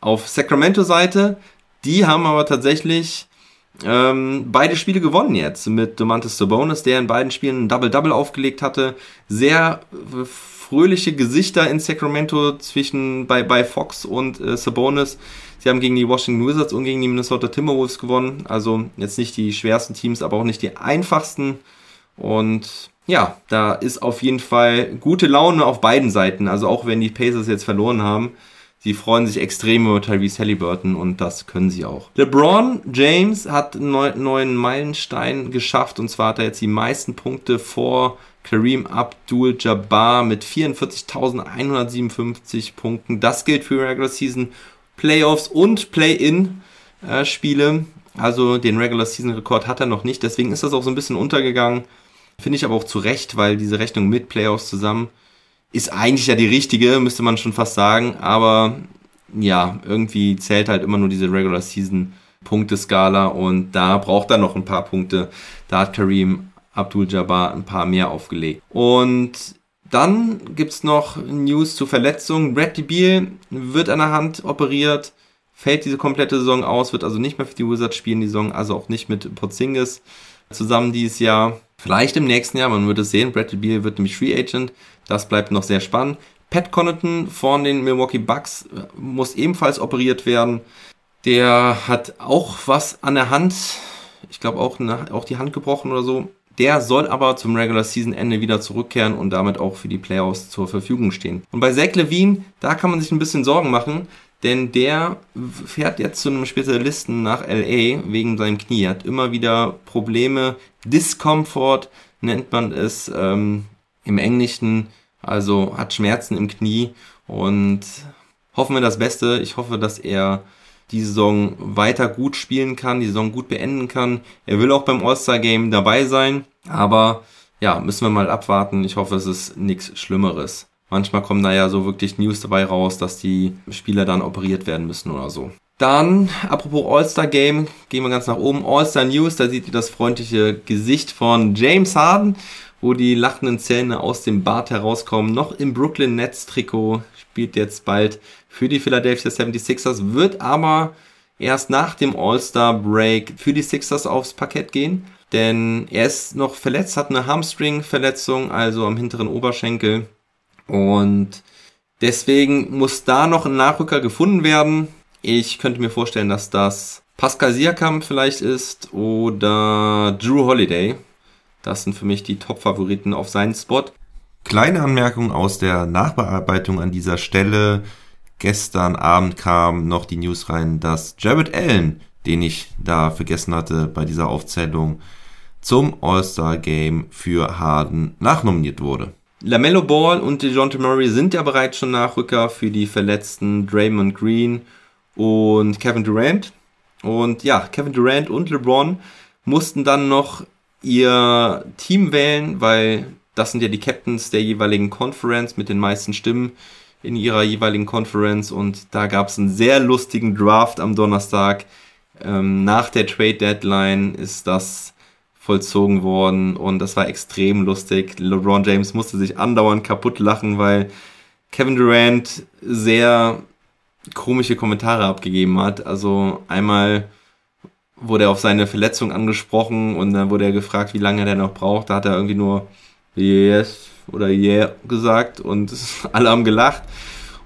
auf Sacramento-Seite die haben aber tatsächlich ähm, beide Spiele gewonnen jetzt mit Domantas Sabonis, der in beiden Spielen ein Double-Double aufgelegt hatte. Sehr äh, fröhliche Gesichter in Sacramento zwischen bei, bei Fox und äh, Sabonis. Sie haben gegen die Washington Wizards und gegen die Minnesota Timberwolves gewonnen. Also jetzt nicht die schwersten Teams, aber auch nicht die einfachsten. Und ja, da ist auf jeden Fall gute Laune auf beiden Seiten. Also auch wenn die Pacers jetzt verloren haben, Sie freuen sich extrem über Tyrese Halliburton und das können sie auch. LeBron James hat einen neuen Meilenstein geschafft und zwar hat er jetzt die meisten Punkte vor Kareem Abdul-Jabbar mit 44.157 Punkten. Das gilt für Regular Season Playoffs und Play-In-Spiele. Also den Regular Season Rekord hat er noch nicht. Deswegen ist das auch so ein bisschen untergegangen. Finde ich aber auch zu Recht, weil diese Rechnung mit Playoffs zusammen ist eigentlich ja die richtige, müsste man schon fast sagen, aber ja, irgendwie zählt halt immer nur diese Regular Season Punkteskala und da braucht er noch ein paar Punkte. Da hat Kareem Abdul-Jabbar ein paar mehr aufgelegt. Und dann gibt's noch News zu Verletzungen. Bradley Beal wird an der Hand operiert, fällt diese komplette Saison aus, wird also nicht mehr für die Wizards spielen, die Saison, also auch nicht mit Porzingis zusammen dieses Jahr. Vielleicht im nächsten Jahr, man wird es sehen. Bradley Beal wird nämlich Free Agent. Das bleibt noch sehr spannend. Pat Connaughton von den Milwaukee Bucks äh, muss ebenfalls operiert werden. Der hat auch was an der Hand. Ich glaube auch, auch die Hand gebrochen oder so. Der soll aber zum Regular Season Ende wieder zurückkehren und damit auch für die Playoffs zur Verfügung stehen. Und bei Zach Levine, da kann man sich ein bisschen Sorgen machen, denn der fährt jetzt zu einem Spezialisten nach LA wegen seinem Knie. Er hat immer wieder Probleme, Discomfort nennt man es ähm, im Englischen, also hat Schmerzen im Knie und hoffen wir das Beste. Ich hoffe, dass er die Saison weiter gut spielen kann, die Saison gut beenden kann. Er will auch beim All-Star-Game dabei sein, aber ja, müssen wir mal abwarten. Ich hoffe, es ist nichts Schlimmeres. Manchmal kommen da ja so wirklich News dabei raus, dass die Spieler dann operiert werden müssen oder so. Dann, apropos All-Star Game, gehen wir ganz nach oben. All-Star News, da seht ihr das freundliche Gesicht von James Harden, wo die lachenden Zähne aus dem Bart herauskommen. Noch im Brooklyn Nets Trikot, spielt jetzt bald für die Philadelphia 76ers, wird aber erst nach dem All-Star-Break für die Sixers aufs Parkett gehen. Denn er ist noch verletzt, hat eine Hamstring-Verletzung, also am hinteren Oberschenkel. Und deswegen muss da noch ein Nachrücker gefunden werden. Ich könnte mir vorstellen, dass das Pascal Siakam vielleicht ist oder Drew Holiday. Das sind für mich die Top-Favoriten auf seinen Spot. Kleine Anmerkung aus der Nachbearbeitung an dieser Stelle. Gestern Abend kam noch die News rein, dass Jared Allen, den ich da vergessen hatte bei dieser Aufzählung, zum All-Star Game für Harden nachnominiert wurde. LaMelo Ball und DeJounte Murray sind ja bereits schon Nachrücker für die verletzten Draymond Green und Kevin Durant. Und ja, Kevin Durant und LeBron mussten dann noch ihr Team wählen, weil das sind ja die Captains der jeweiligen Conference mit den meisten Stimmen in ihrer jeweiligen Conference. Und da gab es einen sehr lustigen Draft am Donnerstag. Ähm, nach der Trade Deadline ist das vollzogen worden und das war extrem lustig. LeBron James musste sich andauernd kaputt lachen, weil Kevin Durant sehr komische Kommentare abgegeben hat. Also einmal wurde er auf seine Verletzung angesprochen und dann wurde er gefragt, wie lange er noch braucht. Da hat er irgendwie nur yes oder yeah gesagt und alle haben gelacht.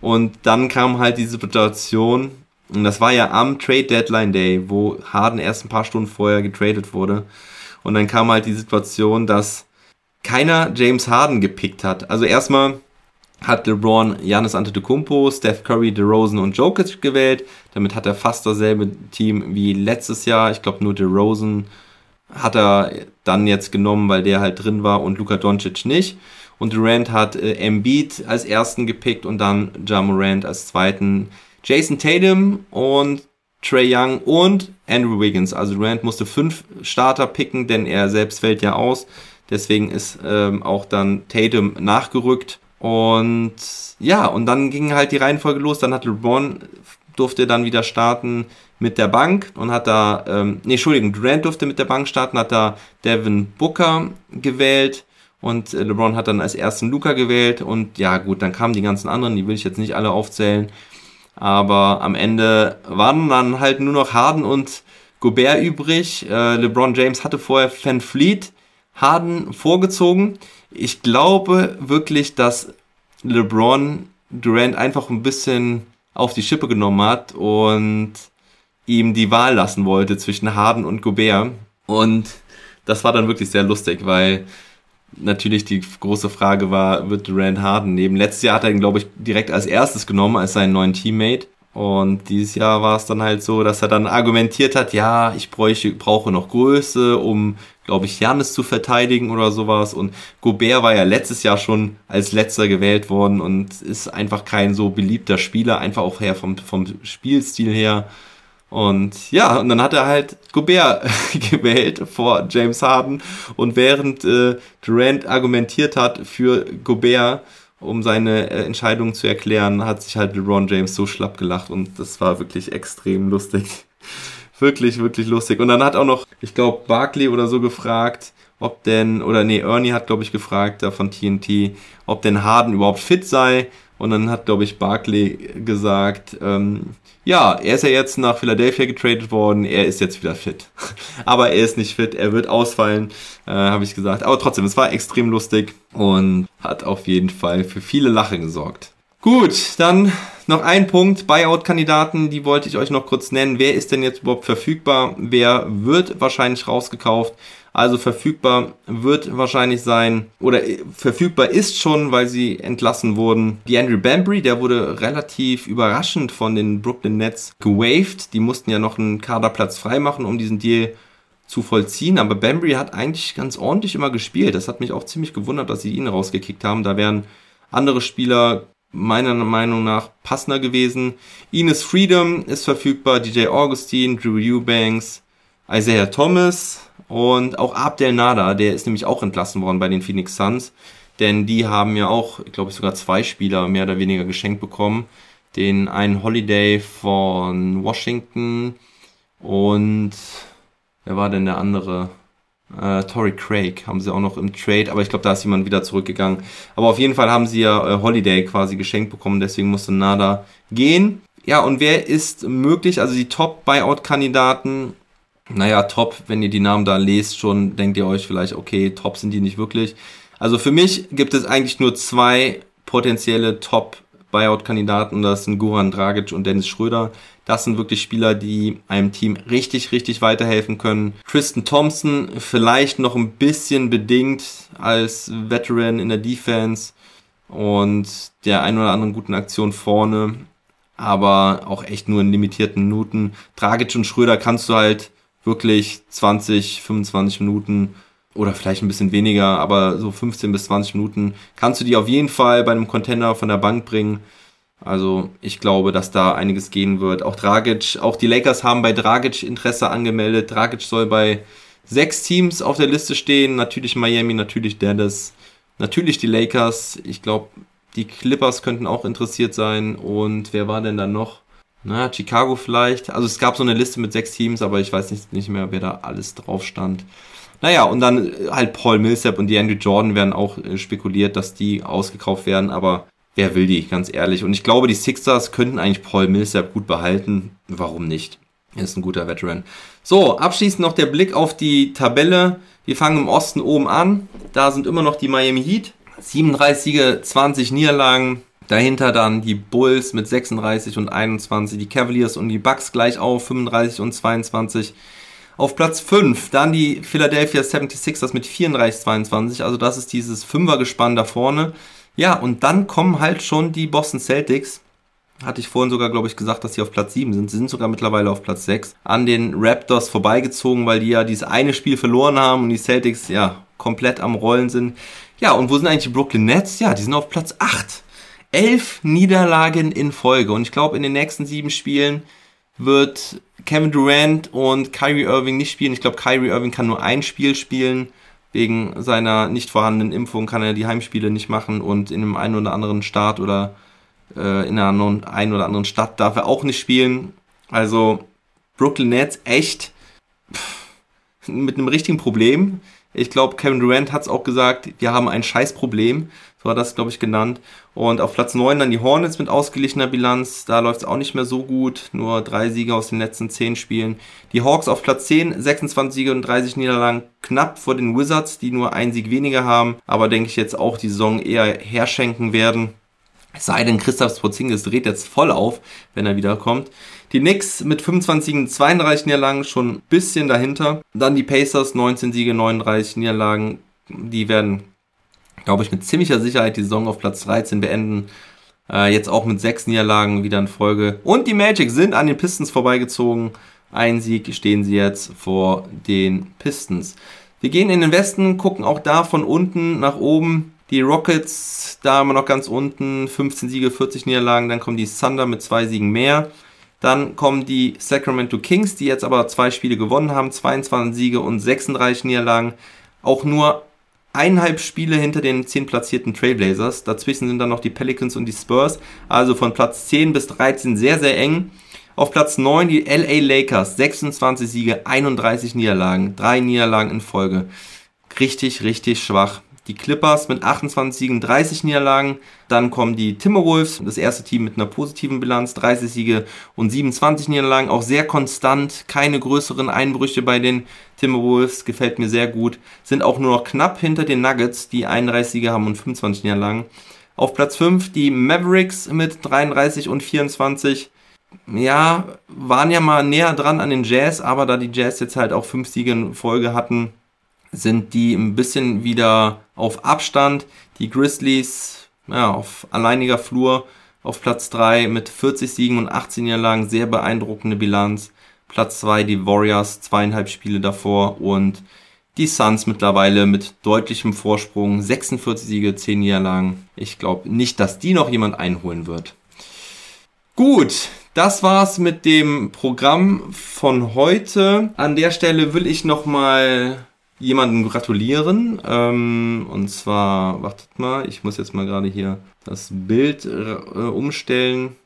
Und dann kam halt diese Situation, und das war ja am Trade Deadline Day, wo Harden erst ein paar Stunden vorher getradet wurde. Und dann kam halt die Situation, dass keiner James Harden gepickt hat. Also erstmal hat LeBron Giannis Antetokounmpo, Steph Curry, DeRozan und Jokic gewählt. Damit hat er fast dasselbe Team wie letztes Jahr. Ich glaube nur DeRozan hat er dann jetzt genommen, weil der halt drin war und Luka Doncic nicht. Und Durant hat äh, Embiid als ersten gepickt und dann Ja als zweiten. Jason Tatum und Trey Young und Andrew Wiggins. Also Durant musste fünf Starter picken, denn er selbst fällt ja aus. Deswegen ist ähm, auch dann Tatum nachgerückt. Und ja, und dann ging halt die Reihenfolge los. Dann hat LeBron durfte dann wieder starten mit der Bank und hat da, ähm, nee, Entschuldigung, Durant durfte mit der Bank starten, hat da Devin Booker gewählt und äh, LeBron hat dann als ersten Luca gewählt und ja gut, dann kamen die ganzen anderen, die will ich jetzt nicht alle aufzählen. Aber am Ende waren dann halt nur noch Harden und Gobert übrig. Äh, LeBron James hatte vorher Van Fleet Harden vorgezogen. Ich glaube wirklich, dass LeBron Durant einfach ein bisschen auf die Schippe genommen hat und ihm die Wahl lassen wollte zwischen Harden und Gobert. Und das war dann wirklich sehr lustig, weil natürlich die große Frage war, wird Durant Harden nehmen? Letztes Jahr hat er ihn, glaube ich, direkt als erstes genommen, als seinen neuen Teammate. Und dieses Jahr war es dann halt so, dass er dann argumentiert hat, ja, ich bräuchte, brauche noch Größe, um, glaube ich, Janis zu verteidigen oder sowas. Und Gobert war ja letztes Jahr schon als letzter gewählt worden und ist einfach kein so beliebter Spieler, einfach auch her vom, vom Spielstil her. Und ja, und dann hat er halt Gobert gewählt vor James Harden. Und während äh, Durant argumentiert hat für Gobert, um seine äh, Entscheidung zu erklären, hat sich halt LeBron James so schlapp gelacht und das war wirklich extrem lustig. Wirklich, wirklich lustig. Und dann hat auch noch, ich glaube, Barkley oder so gefragt, ob denn, oder nee, Ernie hat, glaube ich, gefragt da von TNT, ob denn Harden überhaupt fit sei. Und dann hat, glaube ich, Barkley gesagt, ähm, ja, er ist ja jetzt nach Philadelphia getradet worden, er ist jetzt wieder fit. Aber er ist nicht fit, er wird ausfallen, äh, habe ich gesagt. Aber trotzdem, es war extrem lustig und hat auf jeden Fall für viele Lachen gesorgt. Gut, dann noch ein Punkt, Buyout-Kandidaten, die wollte ich euch noch kurz nennen. Wer ist denn jetzt überhaupt verfügbar? Wer wird wahrscheinlich rausgekauft? Also verfügbar wird wahrscheinlich sein, oder äh, verfügbar ist schon, weil sie entlassen wurden. Die Andrew Bambry, der wurde relativ überraschend von den Brooklyn Nets gewaved. Die mussten ja noch einen Kaderplatz freimachen, um diesen Deal zu vollziehen. Aber Bambry hat eigentlich ganz ordentlich immer gespielt. Das hat mich auch ziemlich gewundert, dass sie ihn rausgekickt haben. Da wären andere Spieler meiner Meinung nach passender gewesen. Ines Freedom ist verfügbar, DJ Augustine, Drew Eubanks, Isaiah Thomas, und auch Abdel Nada, der ist nämlich auch entlassen worden bei den Phoenix Suns. Denn die haben ja auch, glaube ich, sogar zwei Spieler mehr oder weniger geschenkt bekommen. Den einen Holiday von Washington und wer war denn der andere? Äh, Tory Craig haben sie auch noch im Trade, aber ich glaube, da ist jemand wieder zurückgegangen. Aber auf jeden Fall haben sie ja äh, Holiday quasi geschenkt bekommen, deswegen musste Nada gehen. Ja, und wer ist möglich? Also die Top-Buyout-Kandidaten, naja, top, wenn ihr die Namen da lest, schon denkt ihr euch vielleicht, okay, top sind die nicht wirklich. Also für mich gibt es eigentlich nur zwei potenzielle Top-Buyout-Kandidaten, das sind Goran Dragic und Dennis Schröder. Das sind wirklich Spieler, die einem Team richtig, richtig weiterhelfen können. Tristan Thompson vielleicht noch ein bisschen bedingt als Veteran in der Defense und der ein oder anderen guten Aktion vorne, aber auch echt nur in limitierten Minuten. Dragic und Schröder kannst du halt wirklich 20, 25 Minuten oder vielleicht ein bisschen weniger, aber so 15 bis 20 Minuten kannst du die auf jeden Fall bei einem Contender von der Bank bringen. Also ich glaube, dass da einiges gehen wird. Auch Dragic, auch die Lakers haben bei Dragic Interesse angemeldet. Dragic soll bei sechs Teams auf der Liste stehen. Natürlich Miami, natürlich Dallas, natürlich die Lakers. Ich glaube, die Clippers könnten auch interessiert sein. Und wer war denn da noch? Na, Chicago vielleicht. Also es gab so eine Liste mit sechs Teams, aber ich weiß nicht, nicht mehr, wer da alles drauf stand. Naja, und dann halt Paul Millsap und die Andrew Jordan werden auch äh, spekuliert, dass die ausgekauft werden, aber wer will die, ganz ehrlich. Und ich glaube, die Sixers könnten eigentlich Paul Millsap gut behalten. Warum nicht? Er ist ein guter Veteran. So, abschließend noch der Blick auf die Tabelle. Wir fangen im Osten oben an. Da sind immer noch die Miami Heat. 37 Siege, 20 Niederlagen. Dahinter dann die Bulls mit 36 und 21. Die Cavaliers und die Bucks gleich auf 35 und 22. Auf Platz 5 dann die Philadelphia 76ers mit 34, 22. Also das ist dieses Fünfergespann da vorne. Ja, und dann kommen halt schon die Boston Celtics. Hatte ich vorhin sogar, glaube ich, gesagt, dass sie auf Platz 7 sind. Sie sind sogar mittlerweile auf Platz 6. An den Raptors vorbeigezogen, weil die ja dieses eine Spiel verloren haben und die Celtics ja komplett am Rollen sind. Ja, und wo sind eigentlich die Brooklyn Nets? Ja, die sind auf Platz 8. Elf Niederlagen in Folge. Und ich glaube, in den nächsten sieben Spielen wird Kevin Durant und Kyrie Irving nicht spielen. Ich glaube, Kyrie Irving kann nur ein Spiel spielen. Wegen seiner nicht vorhandenen Impfung kann er die Heimspiele nicht machen und in einem einen oder anderen Staat oder äh, in einer einen oder anderen Stadt darf er auch nicht spielen. Also Brooklyn Nets echt pff, mit einem richtigen Problem. Ich glaube, Kevin Durant hat es auch gesagt, wir haben ein Scheißproblem. So hat das, glaube ich, genannt. Und auf Platz 9 dann die Hornets mit ausgeglichener Bilanz. Da läuft es auch nicht mehr so gut. Nur drei Siege aus den letzten zehn Spielen. Die Hawks auf Platz 10, 26 Siege und 30 Niederlagen. Knapp vor den Wizards, die nur einen Sieg weniger haben. Aber denke ich jetzt auch die Saison eher herschenken werden. Es sei denn, Christoph Porzingis dreht jetzt voll auf, wenn er wiederkommt. Die Knicks mit 25 Siegen, 32 Niederlagen schon ein bisschen dahinter. Dann die Pacers, 19 Siege, 39 Niederlagen. Die werden glaube ich, mit ziemlicher Sicherheit die Saison auf Platz 13 beenden. Äh, jetzt auch mit sechs Niederlagen wieder in Folge. Und die Magic sind an den Pistons vorbeigezogen. Ein Sieg stehen sie jetzt vor den Pistons. Wir gehen in den Westen, gucken auch da von unten nach oben. Die Rockets, da haben wir noch ganz unten 15 Siege, 40 Niederlagen. Dann kommen die Thunder mit zwei Siegen mehr. Dann kommen die Sacramento Kings, die jetzt aber zwei Spiele gewonnen haben, 22 Siege und 36 Niederlagen. Auch nur eineinhalb Spiele hinter den 10 platzierten Trailblazers. Dazwischen sind dann noch die Pelicans und die Spurs. Also von Platz 10 bis 13 sehr, sehr eng. Auf Platz 9 die LA Lakers. 26 Siege, 31 Niederlagen. Drei Niederlagen in Folge. Richtig, richtig schwach die Clippers mit 28 Siegen, 30 Niederlagen. Dann kommen die Timberwolves, das erste Team mit einer positiven Bilanz, 30 Siege und 27 Niederlagen. Auch sehr konstant, keine größeren Einbrüche bei den Timberwolves, gefällt mir sehr gut. Sind auch nur noch knapp hinter den Nuggets, die 31 Siege haben und 25 Niederlagen. Auf Platz 5 die Mavericks mit 33 und 24 ja, waren ja mal näher dran an den Jazz, aber da die Jazz jetzt halt auch fünf Siege in Folge hatten, sind die ein bisschen wieder auf Abstand. Die Grizzlies ja, auf alleiniger Flur auf Platz 3 mit 40 Siegen und 18 Niederlagen, sehr beeindruckende Bilanz. Platz 2 die Warriors, zweieinhalb Spiele davor und die Suns mittlerweile mit deutlichem Vorsprung, 46 Siege, 10 Niederlagen. Ich glaube nicht, dass die noch jemand einholen wird. Gut, das war's mit dem Programm von heute. An der Stelle will ich nochmal jemandem gratulieren. Ähm, und zwar, wartet mal, ich muss jetzt mal gerade hier das Bild äh, umstellen.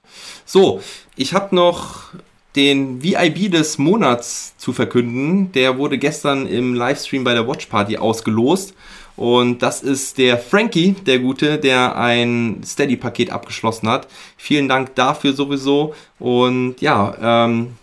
So, ich habe noch den VIB des Monats zu verkünden. Der wurde gestern im Livestream bei der Watch Party ausgelost. Und das ist der Frankie, der Gute, der ein Steady-Paket abgeschlossen hat. Vielen Dank dafür sowieso. Und ja, ähm,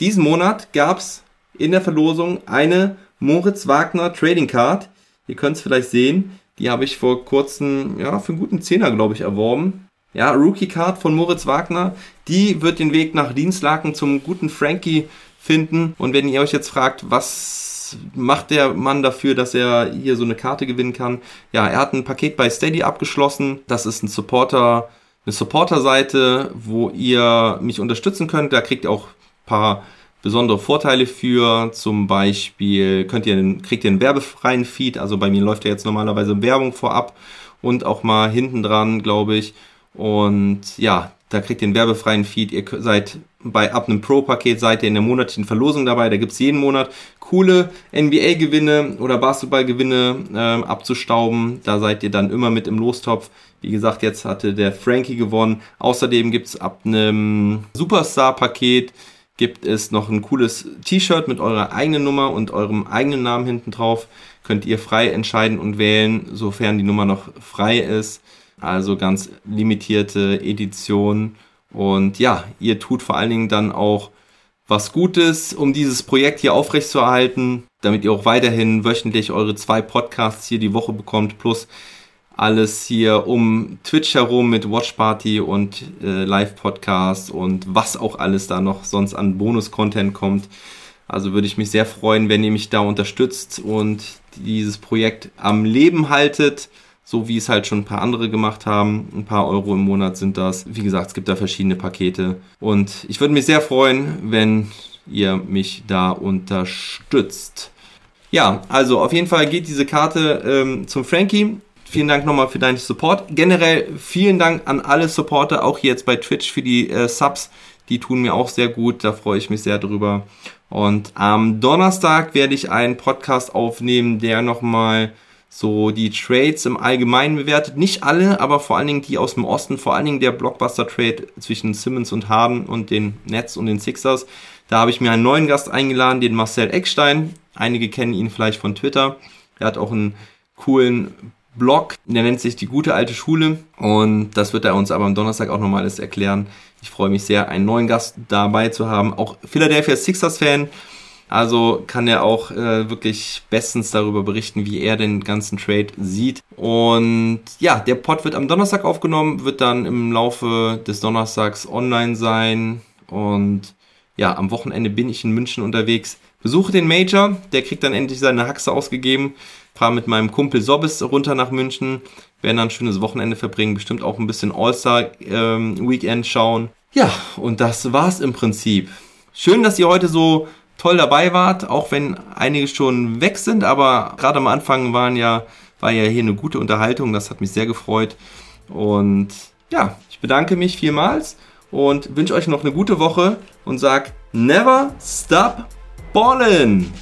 diesen Monat gab's in der Verlosung eine Moritz Wagner Trading Card. Ihr könnt es vielleicht sehen. Die habe ich vor kurzem, ja, für einen guten Zehner, glaube ich, erworben. Ja, Rookie Card von Moritz Wagner. Die wird den Weg nach Dienstlaken zum guten Frankie finden. Und wenn ihr euch jetzt fragt, was macht der Mann dafür, dass er hier so eine Karte gewinnen kann? Ja, er hat ein Paket bei Steady abgeschlossen. Das ist ein Supporter, eine Supporter-Seite, wo ihr mich unterstützen könnt. Da kriegt ihr auch ein paar besondere Vorteile für. Zum Beispiel könnt ihr, kriegt ihr einen werbefreien Feed. Also bei mir läuft ja jetzt normalerweise Werbung vorab und auch mal hinten dran, glaube ich. Und ja, da kriegt ihr einen werbefreien Feed. Ihr seid bei ab einem Pro-Paket seid ihr in der monatlichen Verlosung dabei. Da gibt's jeden Monat coole NBA-Gewinne oder Basketball-Gewinne äh, abzustauben. Da seid ihr dann immer mit im Lostopf. Wie gesagt, jetzt hatte der Frankie gewonnen. Außerdem gibt's ab einem Superstar-Paket gibt es noch ein cooles T-Shirt mit eurer eigenen Nummer und eurem eigenen Namen hinten drauf. Könnt ihr frei entscheiden und wählen, sofern die Nummer noch frei ist. Also ganz limitierte Edition. Und ja, ihr tut vor allen Dingen dann auch was Gutes, um dieses Projekt hier aufrechtzuerhalten, damit ihr auch weiterhin wöchentlich eure zwei Podcasts hier die Woche bekommt, plus alles hier um Twitch herum mit Watch Party und äh, Live-Podcast und was auch alles da noch sonst an Bonus-Content kommt. Also würde ich mich sehr freuen, wenn ihr mich da unterstützt und dieses Projekt am Leben haltet so wie es halt schon ein paar andere gemacht haben. Ein paar Euro im Monat sind das. Wie gesagt, es gibt da verschiedene Pakete. Und ich würde mich sehr freuen, wenn ihr mich da unterstützt. Ja, also auf jeden Fall geht diese Karte ähm, zum Frankie. Vielen Dank nochmal für deinen Support. Generell vielen Dank an alle Supporter, auch jetzt bei Twitch für die äh, Subs. Die tun mir auch sehr gut, da freue ich mich sehr drüber. Und am Donnerstag werde ich einen Podcast aufnehmen, der nochmal so die Trades im Allgemeinen bewertet. Nicht alle, aber vor allen Dingen die aus dem Osten, vor allen Dingen der Blockbuster-Trade zwischen Simmons und Harden und den Nets und den Sixers. Da habe ich mir einen neuen Gast eingeladen, den Marcel Eckstein. Einige kennen ihn vielleicht von Twitter. Er hat auch einen coolen Blog, der nennt sich die gute alte Schule und das wird er uns aber am Donnerstag auch nochmal alles erklären. Ich freue mich sehr, einen neuen Gast dabei zu haben. Auch Philadelphia Sixers Fan, also kann er auch äh, wirklich bestens darüber berichten, wie er den ganzen Trade sieht. Und ja, der Pod wird am Donnerstag aufgenommen, wird dann im Laufe des Donnerstags online sein. Und ja, am Wochenende bin ich in München unterwegs. Besuche den Major, der kriegt dann endlich seine Haxe ausgegeben. Fahre mit meinem Kumpel Sobbis runter nach München. Werden dann ein schönes Wochenende verbringen, bestimmt auch ein bisschen All-Star-Weekend ähm, schauen. Ja, und das war's im Prinzip. Schön, dass ihr heute so toll dabei wart, auch wenn einige schon weg sind, aber gerade am Anfang waren ja, war ja hier eine gute Unterhaltung, das hat mich sehr gefreut. Und ja, ich bedanke mich vielmals und wünsche euch noch eine gute Woche und sag never stop ballin'!